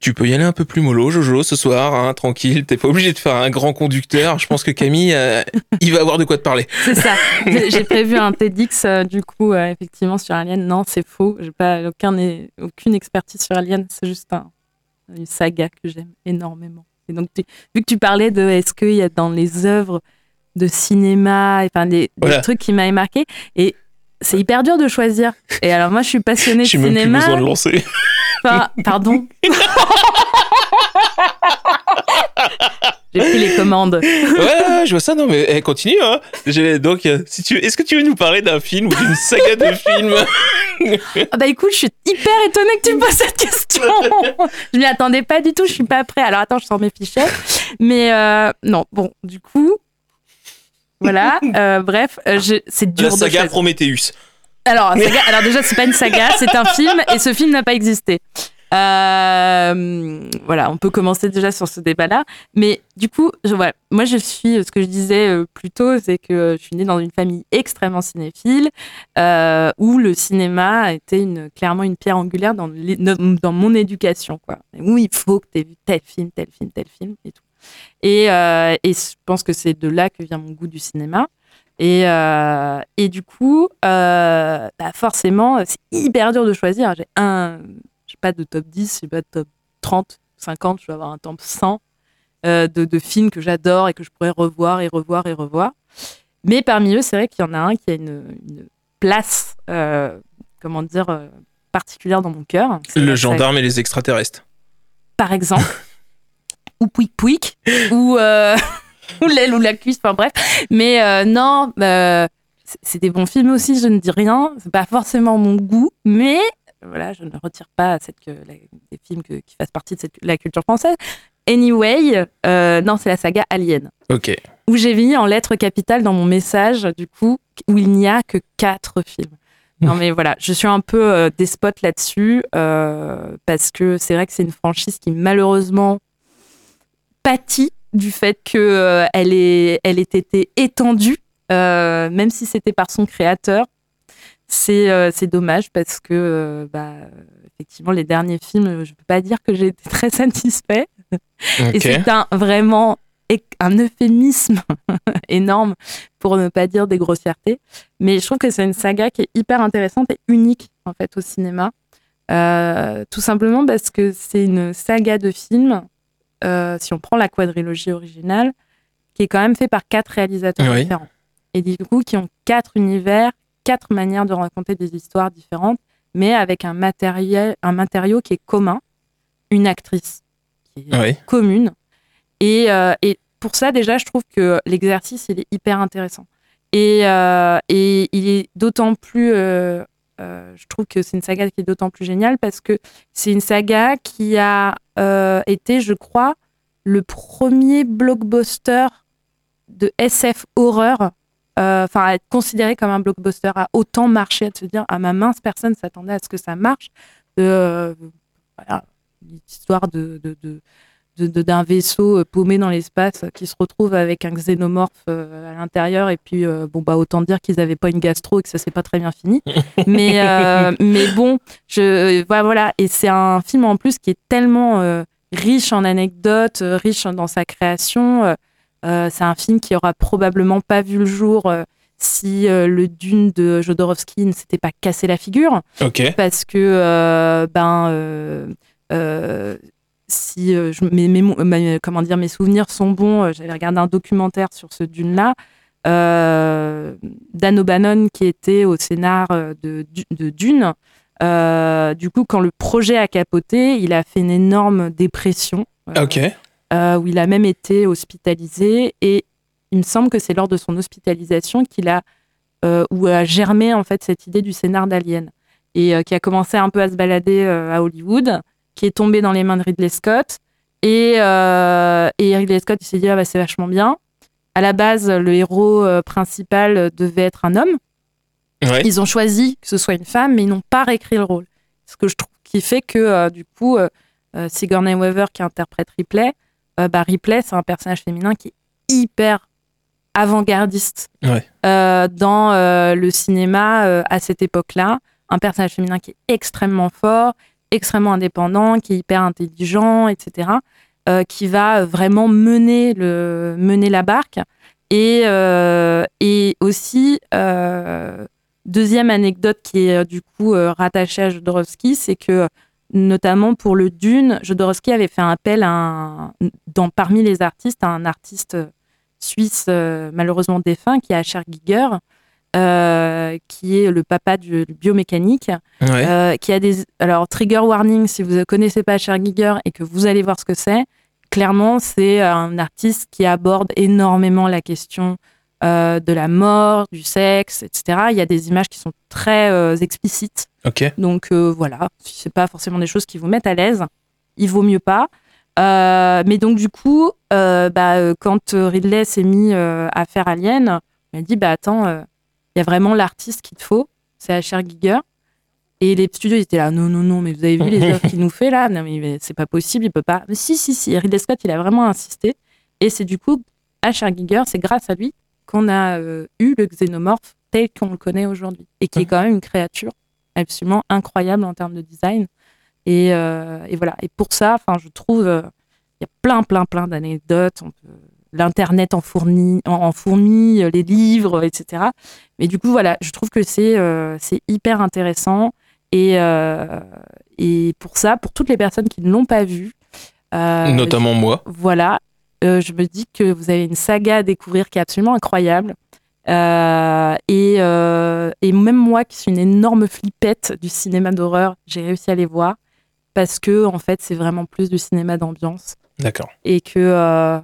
tu peux y aller un peu plus mollo, Jojo, ce soir, hein, tranquille. T'es pas obligé de faire un grand conducteur. Je pense que Camille, euh, il va avoir de quoi te parler. C'est ça. J'ai prévu un TEDx, euh, du coup, euh, effectivement, sur Alien. Non, c'est faux. J'ai pas aucun, aucune expertise sur Alien. C'est juste un- une saga que j'aime énormément. Et donc, tu- vu que tu parlais de est-ce qu'il y a dans les œuvres de cinéma, enfin, des, trucs qui m'avaient marqué, et c'est hyper dur de choisir. Et alors moi, je suis passionnée de J'ai même plus cinéma. besoin de lancer. Enfin, pardon. J'ai pris les commandes. Ouais, ouais, je vois ça. Non, mais eh, continue. Hein. Donc, si tu, est-ce que tu veux nous parler d'un film ou d'une saga de films Ah bah écoute, je suis hyper étonnée que tu me poses cette question. je m'y attendais pas du tout, je suis pas prêt. Alors attends, je sors mes fichiers. Mais euh, non, bon, du coup, voilà. euh, bref, euh, c'est dur La saga. Prometheus. Alors, alors déjà, c'est pas une saga, c'est un film et ce film n'a pas existé. Euh, voilà, on peut commencer déjà sur ce débat-là. Mais du coup, je, voilà, moi, je suis, ce que je disais euh, plus tôt, c'est que je suis née dans une famille extrêmement cinéphile, euh, où le cinéma était une, clairement une pierre angulaire dans, dans mon éducation. Quoi. Où il faut que tu aies vu tel film, tel film, tel film et tout. Euh, et je pense que c'est de là que vient mon goût du cinéma. Et, euh, et du coup, euh, bah forcément, c'est hyper dur de choisir. J'ai un, j'ai pas de top 10, j'ai pas de top 30, 50, je vais avoir un top 100 euh, de, de films que j'adore et que je pourrais revoir et revoir et revoir. Mais parmi eux, c'est vrai qu'il y en a un qui a une, une place, euh, comment dire, euh, particulière dans mon cœur. Le gendarme et les extraterrestres. par exemple, ou Pouic Pouic, ou, euh, ou l'aile ou la cuisse, enfin bref. Mais euh, non, euh, c'est- des bons films aussi, je ne dis rien. C'est pas forcément mon goût, mais voilà, je ne retire pas cette, que, la- des films que- qui fassent partie de cette- la culture française. Anyway, euh, non, c'est la saga Alien Ok. où j'ai mis en lettres capitales dans mon message, du coup, où il n'y a que quatre films. Non mais voilà, je suis un peu euh, despote là-dessus euh, parce que c'est vrai que c'est une franchise qui malheureusement pâtit du fait que euh, elle est, elle ait été étendue, euh, même si c'était par son créateur. C'est euh, dommage parce que bah, effectivement les derniers films, je peux pas dire que j'ai été très satisfait. Et c'est un vraiment un euphémisme énorme pour ne pas dire des grossièretés. Mais je trouve que c'est une saga qui est hyper intéressante et unique en fait au cinéma. Tout simplement parce que c'est une saga de films, euh, si on prend la quadrilogie originale, qui est quand même fait par quatre réalisateurs Oui. différents. Et du coup, qui ont quatre univers, quatre manières de raconter des histoires différentes, mais avec un, matériel, un matériau qui est commun, une actrice qui est Oui. commune. Et, euh, et pour ça, déjà, je trouve que l'exercice, il est hyper intéressant. Et, euh, et il est d'autant plus. Euh, je trouve que c'est une saga qui est d'autant plus géniale parce que c'est une saga qui a euh, été, je crois, le premier blockbuster de SF horreur. euh, Enfin, à être considéré comme un blockbuster, à autant marcher, à se dire, à ma mince personne s'attendait à ce que ça marche. Voilà, une histoire de, de, de- de- de- d'un vaisseau euh, paumé dans l'espace euh, qui se retrouve avec un xénomorphe euh, à l'intérieur. Et puis bon bah autant dire qu'ils n'avaient pas une gastro et que ça s'est pas très bien fini. Mais euh, mais bon je voilà, voilà. Et c'est un film en plus qui est tellement riche en anecdotes riche dans sa création euh, c'est un film qui aura probablement pas vu le jour euh, si euh, le Dune de Jodorowsky ne s'était pas cassé la figure. Ok. parce que ben euh, euh, si euh, je- mes, mes comment dire mes souvenirs sont bons euh, j'avais regardé un documentaire sur ce dune là Dan O'Bannon qui était au scénar euh, de, Du- de Dune euh, du coup quand le projet a capoté il a fait une énorme dépression euh, Ok. euh, où il a même été hospitalisé et il me semble que c'est lors de son hospitalisation qu'il a euh, où a germé en fait cette idée du scénar d'Alien et euh, qui a commencé un peu à se balader euh, à Hollywood, qui est tombé dans les mains de Ridley Scott et, euh, et Ridley Scott il s'est dit ah bah c'est vachement bien. À la base, le héros euh, principal devait être un homme. Ouais. Ils ont choisi que ce soit une femme, mais ils n'ont pas réécrit le rôle. Ce que je trouve qui fait que euh, du coup, euh, euh, Sigourney Weaver qui interprète Ripley, euh, bah, Ripley c'est un personnage féminin qui est hyper avant-gardiste Ouais. euh, dans euh, le cinéma euh, à cette époque-là. Un personnage féminin qui est extrêmement fort, extrêmement indépendant, qui est hyper intelligent, etc. euh, qui va vraiment mener, le, mener la barque. Et, euh, et aussi, euh, deuxième anecdote qui est euh, du coup euh, rattachée à Jodorowsky, c'est que notamment pour le Dune, Jodorowsky avait fait appel un- dans, parmi les artistes à un artiste suisse euh, malheureusement défunt qui est Asher Giger, euh, qui est le papa du, du biomécanique, Ouais. euh, qui a des. Alors, trigger warning, si vous ne connaissez pas Cher Giger et que vous allez voir ce que c'est, clairement, c'est un artiste qui aborde énormément la question euh, de la mort, du sexe, etc. Il y a des images qui sont très explicites. Ok. Donc voilà, si c'est pas forcément des choses qui vous mettent à l'aise, il vaut mieux pas. Mais donc du coup, bah, quand Ridley s'est mis à faire Alien, il m'a dit bah attends, il y a vraiment l'artiste qu'il te faut, c'est Asher Giger. Et les studios ils étaient là, non non non, mais vous avez vu les œuvres qu'il nous fait là, non mais, c'est pas possible, il peut pas. Mais si si si, Ridley Scott il a vraiment insisté. Et c'est du coup Asher Giger, c'est grâce à lui qu'on a euh, eu le xénomorphe tel qu'on le connaît aujourd'hui et qui est quand même une créature absolument incroyable en termes de design. Et, euh, et voilà. Et pour ça, je trouve, euh, il y a plein, plein, plein d'anecdotes. On peut- L'internet en fournit, en, en fourmi, euh, les livres, etc. Mais du coup, voilà, je trouve que c'est euh, c'est hyper intéressant. Et, euh, et pour ça, pour toutes les personnes qui ne l'ont pas vu, euh, Notamment moi. voilà, je me dis que vous avez une saga à découvrir qui est absolument incroyable. Euh, et, euh, et même moi, qui suis une énorme flippette du cinéma d'horreur, j'ai réussi à les voir parce que en fait, c'est vraiment plus du cinéma d'ambiance D'accord. et que euh,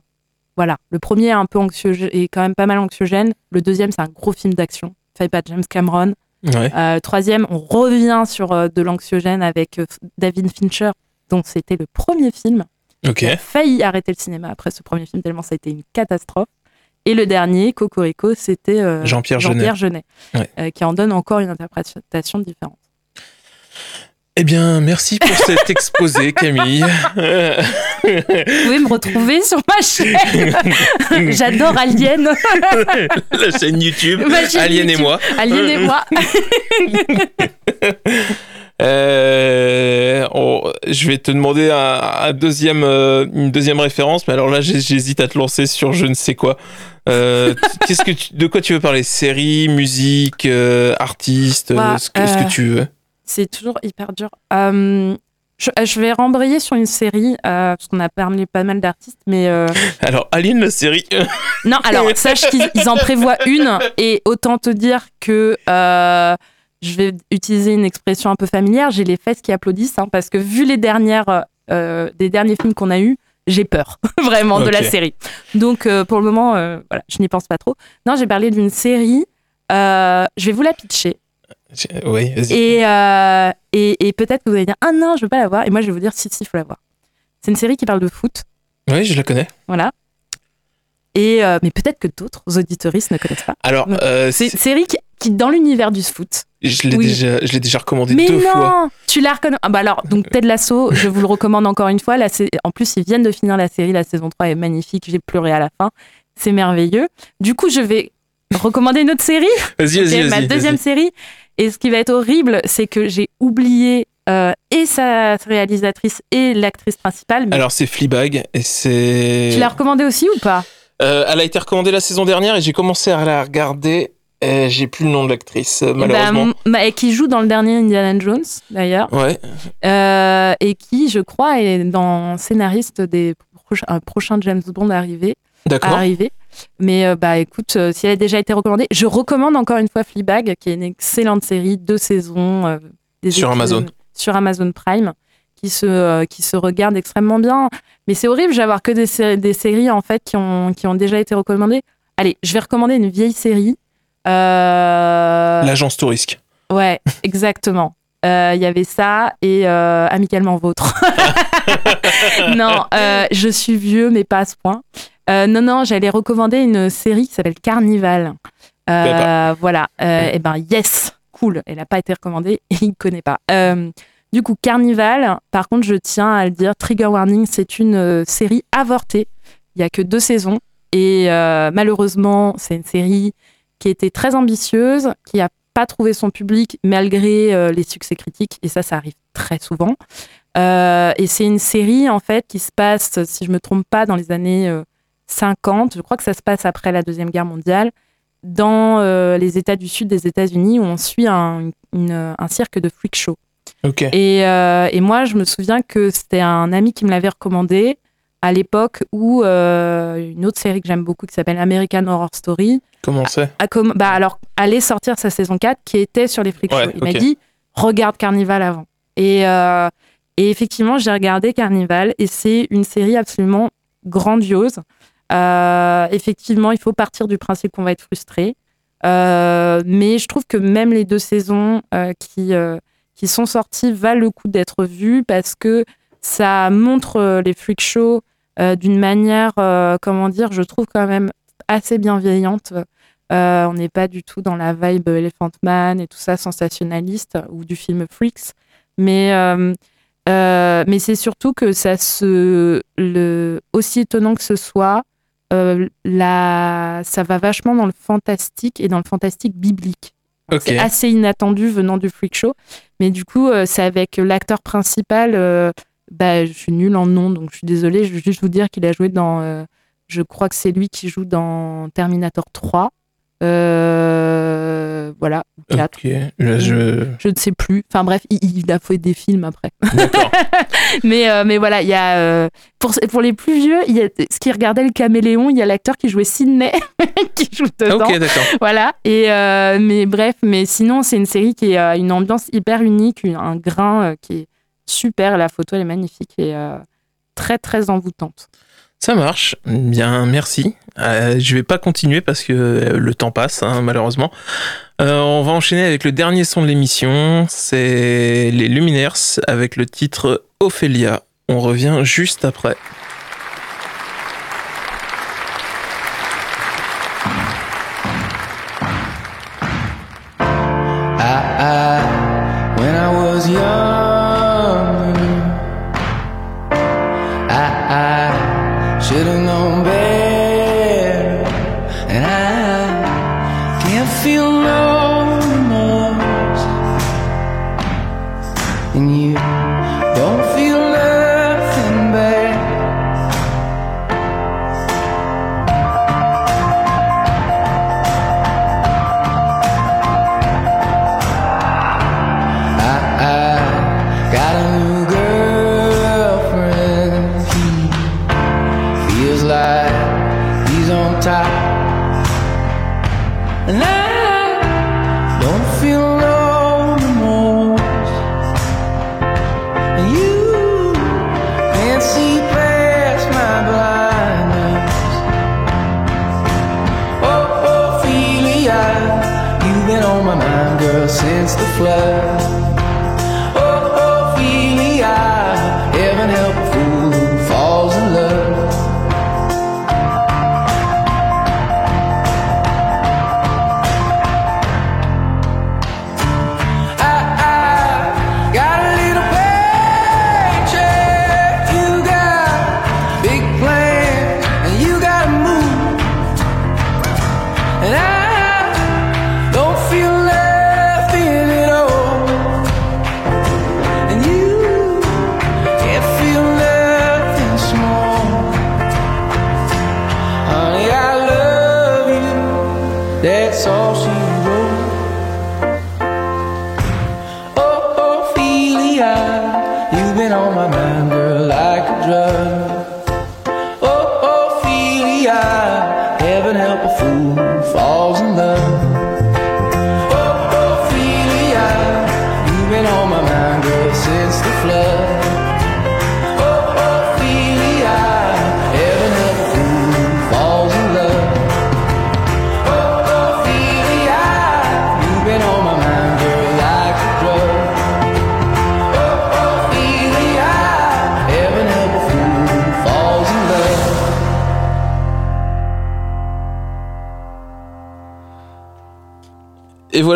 voilà, le premier est un peu anxiogène, est quand même pas mal anxiogène. Le deuxième, c'est un gros film d'action fait par James Cameron. Ouais. Euh, troisième, on revient sur euh, de l'anxiogène avec euh, David Fincher, dont c'était le premier film. Ok. Il a failli arrêter le cinéma après ce premier film, tellement ça a été une catastrophe. Et le dernier, Cocorico, c'était Jean-Pierre Jean-Pierre Jeunet, Ouais. qui en donne encore une interprétation différente. Eh bien, merci pour cet exposé, Camille. Vous pouvez me retrouver sur ma chaîne. J'adore Alien. La chaîne YouTube, chaîne Alien et moi. Alien et moi. Euh, on- je vais te demander un, un deuxième, euh, une deuxième référence, mais alors là, j'hésite à te lancer sur je ne sais quoi. Euh, Qu'est-ce que tu- de quoi tu veux parler? Série, musique, artiste, Bah, ce, que, ce que tu veux? C'est toujours hyper dur. Euh, je, je vais rembrayer sur une série, euh, parce qu'on a parlé pas mal d'artistes, mais euh, Alors, Alien, la série. Non, alors sache qu'ils ils en prévoient une et autant te dire que euh, je vais utiliser une expression un peu familière, j'ai les fesses qui applaudissent hein, parce que vu les dernières euh, des derniers films qu'on a eus, j'ai peur vraiment de la série. Donc euh, pour le moment, euh, voilà, je n'y pense pas trop. Non, j'ai parlé d'une série. euh, je vais vous la pitcher Oui, vas-y. et, euh, et, et peut-être que vous allez dire ah non, je veux pas la voir et moi je vais vous dire si si, il faut la voir. C'est une série qui parle de foot. Oui, je la connais. Voilà. Et euh, mais peut-être que d'autres auditoristes ne connaissent pas. Alors, euh, C'est une série qui, qui, dans l'univers du foot. je l'ai oui. déjà, je l'ai déjà recommandé Mais deux non fois. Tu la reconnais ah bah alors, donc Ted Lasso, je vous le recommande encore une fois. Là, en plus, ils viennent de finir la série. La saison 3 est magnifique. J'ai pleuré à la fin. C'est merveilleux. Du coup, je vais recommander une autre série. Vas-y, vas-y, ma deuxième série. Et ce qui va être horrible, c'est que j'ai oublié euh, et sa réalisatrice et l'actrice principale. Mais Alors, c'est Fleabag et c'est. tu l'as recommandé aussi ou pas? Euh, elle a été recommandée la saison dernière et j'ai commencé à la regarder. Et j'ai plus le nom de l'actrice, euh, Eh ben, malheureusement. bah, et qui joue dans le dernier Indiana Jones, d'ailleurs. Ouais. Euh, et qui, je crois, est dans scénariste des proches- un prochain James Bond arrivé. D'accord. arrivé. Mais euh, bah écoute, euh, si elle a déjà été recommandée, je recommande encore une fois Fleabag, qui est une excellente série, deux saisons. euh, des Sur Amazon. Sur Amazon Prime, qui se, qui se regarde extrêmement bien. Mais c'est horrible, j'ai avoir que des, sé- des séries en fait qui ont, qui ont déjà été recommandées. Allez, je vais recommander une vieille série. L'agence Tourisque. Ouais, exactement. Il y avait ça et Amicalement Vôtre. non, je suis vieux, mais pas à ce point. Euh, non, non, j'allais recommander une série qui s'appelle Carnival. Euh, voilà. et ben, yes, cool. Elle n'a pas été recommandée et il ne connaît pas. Euh, du coup, Carnival, par contre, je tiens à le dire, Trigger Warning, c'est une euh, série avortée. Il n'y a que deux saisons. Et euh, malheureusement, c'est une série qui était très ambitieuse, qui n'a pas trouvé son public malgré euh, les succès critiques. Et ça, ça arrive très souvent. Euh, et c'est une série, en fait, qui se passe, si je me trompe pas, dans les années euh, 50. Je crois que ça se passe après la Deuxième Guerre mondiale, dans euh, les États du Sud des États-Unis, où on suit un, une- un cirque de freak show. Et, euh, et moi, je me souviens que c'était un ami qui me l'avait recommandé. à l'époque où euh, une autre série que j'aime beaucoup qui s'appelle American Horror Story Comment c'est? bah alors allait sortir sa saison 4 qui était sur les freak Ouais, shows. Il m'a dit regarde Carnival avant. Et, et effectivement, j'ai regardé Carnival et c'est une série absolument grandiose. Euh, effectivement, il faut partir du principe qu'on va être frustré. Euh, mais je trouve que même les deux saisons euh, qui, qui sont sorties valent le coup d'être vues parce que ça montre les freak shows d'une manière, comment dire, je trouve quand même assez bienveillante. On n'est pas du tout dans la vibe Elephant Man et tout ça sensationnaliste ou du film Freaks, mais mais c'est surtout que ça se le aussi étonnant que ce soit, euh, la, ça va vachement dans le fantastique et dans le fantastique biblique. C'est assez inattendu venant du freak show, mais du coup euh, c'est avec l'acteur principal. euh, bah, je suis nulle en nom, donc je suis désolée. Je veux juste vous dire qu'il a joué dans. je crois que c'est lui qui joue dans Terminator 3. Euh, voilà, ou 4. Ok. Là, je. Je ne sais plus. Enfin bref, il, il a fait des films après. Mais, euh, mais voilà, il y a. euh, pour, pour les plus vieux, il y a, ce qui regardait le caméléon, il y a l'acteur qui jouait Sidney qui joue dedans. ok, d'accord. Voilà. Et mais bref, mais sinon c'est une série qui a une ambiance hyper unique, un grain qui est super. La photo elle est magnifique et très très envoûtante. Ça marche. Bien, merci. Euh, je vais pas continuer parce que euh, le temps passe, hein, malheureusement. Euh, on va enchaîner avec le dernier son de l'émission. C'est les Luminaires avec le titre Ophélia. On revient juste après.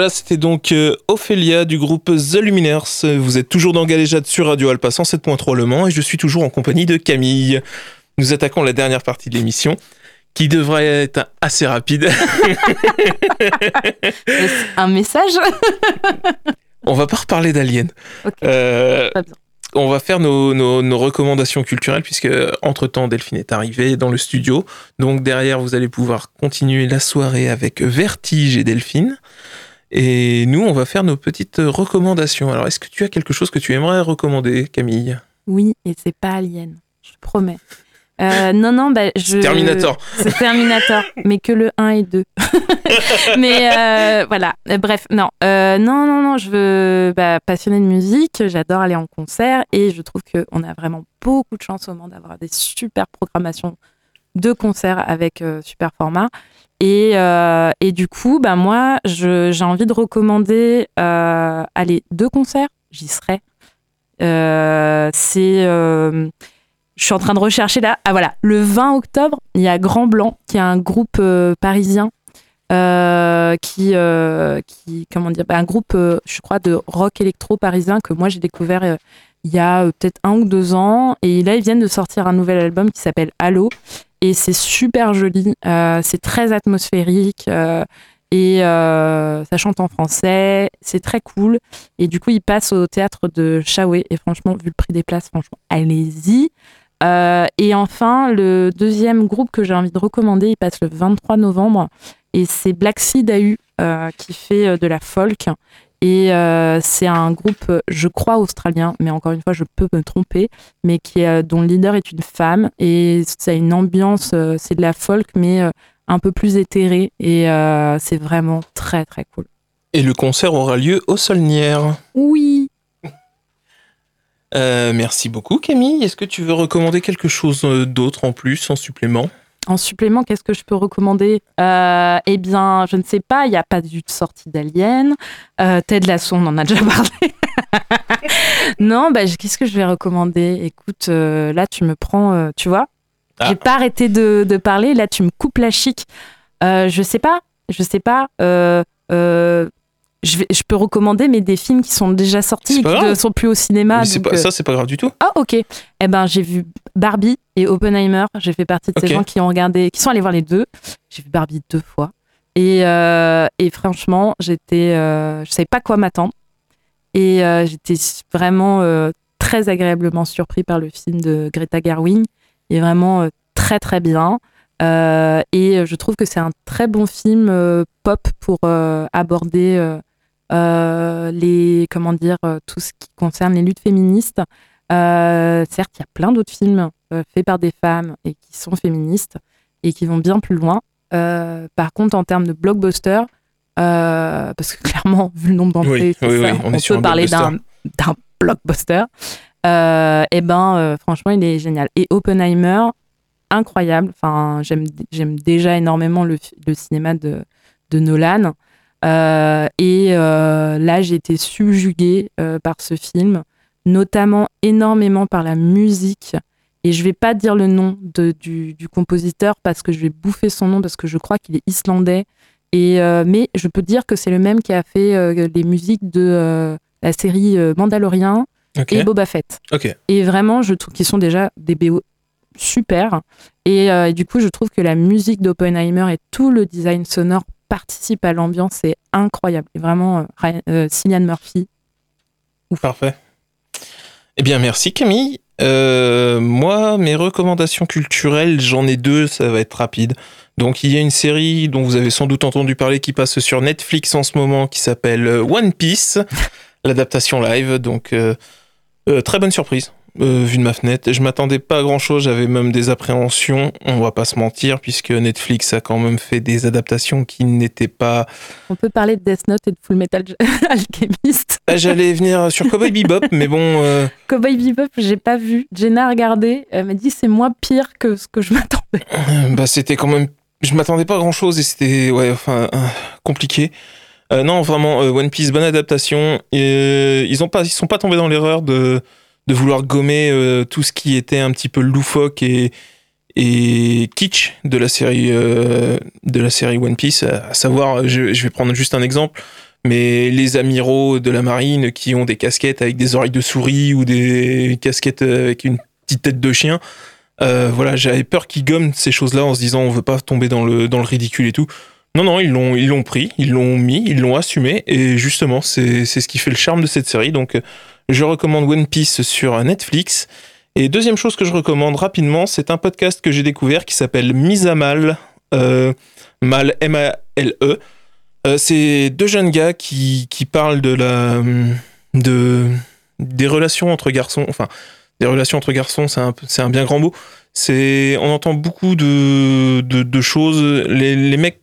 Voilà, c'était donc euh, Ophélia du groupe The Luminaires. Vous êtes toujours dans Galéjade sur Radio Alpha 107.3 Le Mans et je suis toujours en compagnie de Camille. Nous attaquons la dernière partie de l'émission qui devrait être assez rapide. Un message On va pas reparler d'Alien. Euh, on va faire nos, nos- nos recommandations culturelles puisque entre-temps Delphine est arrivée dans le studio. Donc derrière vous allez pouvoir continuer la soirée avec Vertige et Delphine. Et nous on va faire nos petites recommandations. Alors est-ce que tu as quelque chose que tu aimerais recommander Camille? Oui, et c'est pas Alien, je promets. Euh, non, non, bah, je. Terminator. C'est Terminator, mais que le 1 et 2. mais euh, voilà, bref, non. Euh, non, non, non, je veux. Bah, passionnée de musique, j'adore aller en concert et je trouve qu'on a vraiment beaucoup de chance au monde d'avoir des super programmations de concerts avec euh, super format. Et, euh, et du coup, bah, moi, j'ai envie de recommander euh, allez, deux concerts, j'y serai. Euh, c'est. euh, je suis en train de rechercher là. Ah voilà, le 20 octobre, il y a Grand Blanc, qui est un groupe parisien. qui, comment dire, bah, un groupe, je crois, de rock électro parisien que moi j'ai découvert il y a peut-être un ou deux ans. Et là, ils viennent de sortir un nouvel album qui s'appelle Halo. Et c'est super joli, euh, c'est très atmosphérique. euh, et euh, ça chante en français, c'est très cool. Et du coup, ils passent au théâtre de Chaoué. Et franchement, vu le prix des places, franchement, allez-y. Et enfin, le deuxième groupe que j'ai envie de recommander, il passe le 23 novembre. Et c'est Black Seed AU qui fait de la folk. Et euh, c'est un groupe, je crois, australien, mais encore une fois, je peux me tromper, mais qui est, euh, dont le leader est une femme. Et ça a une ambiance, euh, c'est de la folk, mais un peu plus éthérée. Et c'est vraiment très, très cool. Et le concert aura lieu au Solnière. Oui. Euh, merci beaucoup Camille. Est-ce que tu veux recommander quelque chose d'autre en plus, en supplément? En supplément, qu'est-ce que je peux recommander? Euh, Eh bien, je ne sais pas, il n'y a pas du de sortie d'Alien. Euh, Ted Lasso, on en a déjà parlé. non, bah, qu'est-ce que je vais recommander? Écoute, euh, là, tu me prends, tu vois, Ah. j'ai pas arrêté de, de parler, là, tu me coupes la chic. Je sais pas, je sais pas. je, vais, je peux recommander, mais des films qui sont déjà sortis et qui ne sont plus au cinéma. Donc, pas, Ça, c'est pas grave du tout. ah ok. Eh ben j'ai vu Barbie et Oppenheimer. J'ai fait partie de ces gens qui ont regardé, qui sont allés voir les deux. J'ai vu Barbie deux fois. Et, euh, et franchement, j'étais, euh, je savais pas quoi m'attendre. Et euh, j'étais vraiment euh, très agréablement surpris par le film de Greta Gerwig. Il est vraiment très très bien. Et je trouve que c'est un très bon film pop pour aborder les comment dire tout ce qui concerne les luttes féministes. Certes, il y a plein d'autres films faits par des femmes et qui sont féministes et qui vont bien plus loin. Euh, par contre, en termes de blockbuster, euh, parce que clairement, vu le nombre d'entrées, Oui, oui, oui, on on, peut parler d'un blockbuster. Euh, et ben, euh, franchement, il est génial. Et Oppenheimer, incroyable. Enfin, j'aime j'aime déjà énormément le, cinéma de, de Nolan. Euh, et euh, là, j'ai été subjuguée euh, par ce film, notamment énormément par la musique. Et je vais pas dire le nom de- du, du compositeur parce que je vais bouffer son nom parce que je crois qu'il est islandais. Et, euh, mais je peux dire que c'est le même qui a fait euh, les musiques de euh, la série Mandalorian et Boba Fett. Et vraiment, je trouve qu'ils sont déjà des BO super. Et, et du coup, je trouve que la musique d'Oppenheimer et tout le design sonore participent à l'ambiance. C'est incroyable. Et vraiment, Ryan- Cillian Murphy. Parfait. Eh bien, merci Camille. Euh, moi, mes recommandations culturelles, j'en ai deux, ça va être rapide. Donc, il y a une série dont vous avez sans doute entendu parler qui passe sur Netflix en ce moment qui s'appelle euh, One Piece, l'adaptation live. Donc, euh, très bonne surprise. Euh, vu de ma fenêtre, je m'attendais pas à grand chose, j'avais même des appréhensions, on va pas se mentir, puisque Netflix a quand même fait des adaptations qui n'étaient pas On peut parler de Death Note et de Full Metal Alchemist. Ah, J'allais venir sur Cowboy Bebop, mais bon, euh, Cowboy Bebop, j'ai pas vu. Jenna a regardé. Elle m'a dit c'est moins pire que ce que je m'attendais. bah c'était quand même. Je m'attendais pas à grand chose et c'était ouais, enfin euh, compliqué. Euh, non, vraiment euh, One Piece, bonne adaptation. Et, euh, ils ont pas, ils sont pas tombés dans l'erreur de de vouloir gommer euh, tout ce qui était un petit peu loufoque et kitsch de la série euh, de la série One Piece. À savoir, je, vais prendre juste un exemple. Mais les amiraux de la marine qui ont des casquettes avec des oreilles de souris ou des casquettes avec une petite tête de chien, euh, voilà, j'avais peur qu'ils gomment ces choses-là en se disant on veut pas tomber dans le, dans le ridicule et tout. Non, non, ils l'ont, ils l'ont pris, ils l'ont mis, ils l'ont assumé, et justement, c'est, c'est ce qui fait le charme de cette série. Donc, euh, je recommande One Piece sur Netflix. Et deuxième chose que je recommande rapidement, c'est un podcast que j'ai découvert qui s'appelle Mise à Mal, euh, Mal M-A-L-E. Euh, c'est deux jeunes gars qui, parlent de la, de, des relations entre garçons, enfin, des relations entre garçons, c'est un, un bien grand mot. C'est, on entend beaucoup de, de, de choses. Les, les mecs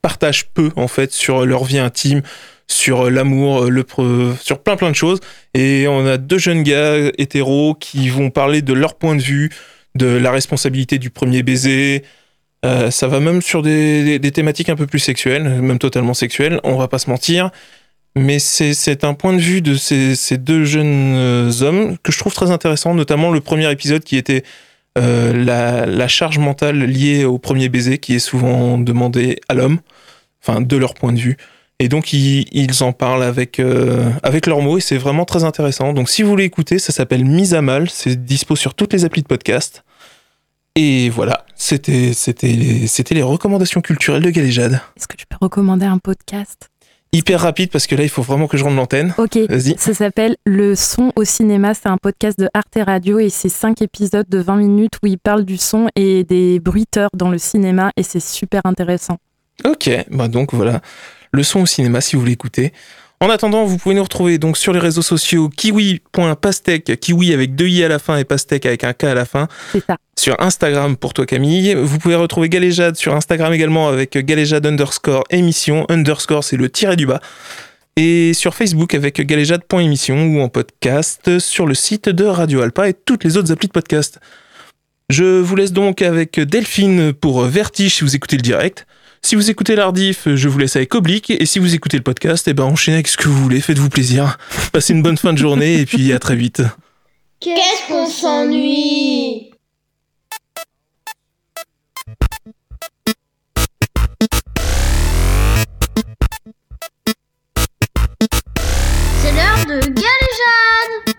partagent peu en fait sur leur vie intime, sur l'amour, le pre- sur plein plein de choses. Et on a deux jeunes gars hétéros qui vont parler de leur point de vue, de la responsabilité du premier baiser. Euh, ça va même sur des, thématiques un peu plus sexuelles, même totalement sexuelles. On va pas se mentir. Mais c'est un point de vue de ces, ces deux jeunes euh, hommes que je trouve très intéressant, notamment le premier épisode qui était euh, la, la charge mentale liée au premier baiser, qui est souvent demandée à l'homme, enfin de leur point de vue. Et donc ils, ils en parlent avec, euh, avec leurs mots et c'est vraiment très intéressant. Donc si vous voulez écouter, ça s'appelle Mise à mal, c'est dispo sur toutes les applis de podcast. Et voilà, c'était les, les recommandations culturelles de Galéjade. Est-ce que tu peux recommander un podcast? Hyper rapide parce que là il faut vraiment que je rende l'antenne. Ok. Vas-y. Ça s'appelle Le son au cinéma. C'est un podcast de Arte Radio et c'est cinq épisodes de 20 minutes où ils parlent du son et des bruiteurs dans le cinéma et c'est super intéressant. Ok, bah donc voilà, le son au cinéma si vous voulez écouter. En attendant, vous pouvez nous retrouver donc sur les réseaux sociaux kiwi.pastèque, kiwi avec deux i à la fin et pastèque avec un k à la fin, C'est ça. sur Instagram pour toi Camille. Vous pouvez retrouver Galéjade sur Instagram également avec Galéjade underscore émission, underscore c'est le tiré du bas. Et sur Facebook avec galéjade.émission ou en podcast sur le site de Radio Alpa et toutes les autres applis de podcast. Je vous laisse donc avec Delphine pour Vertige si vous écoutez le direct. Si vous écoutez l'Ardif, je vous laisse avec Oblique. Et si vous écoutez le podcast, eh ben, enchaînez avec ce que vous voulez. Faites-vous plaisir. Passez une bonne fin de journée et puis à très vite. Qu'est-ce qu'on s'ennuie? C'est l'heure de Galéjade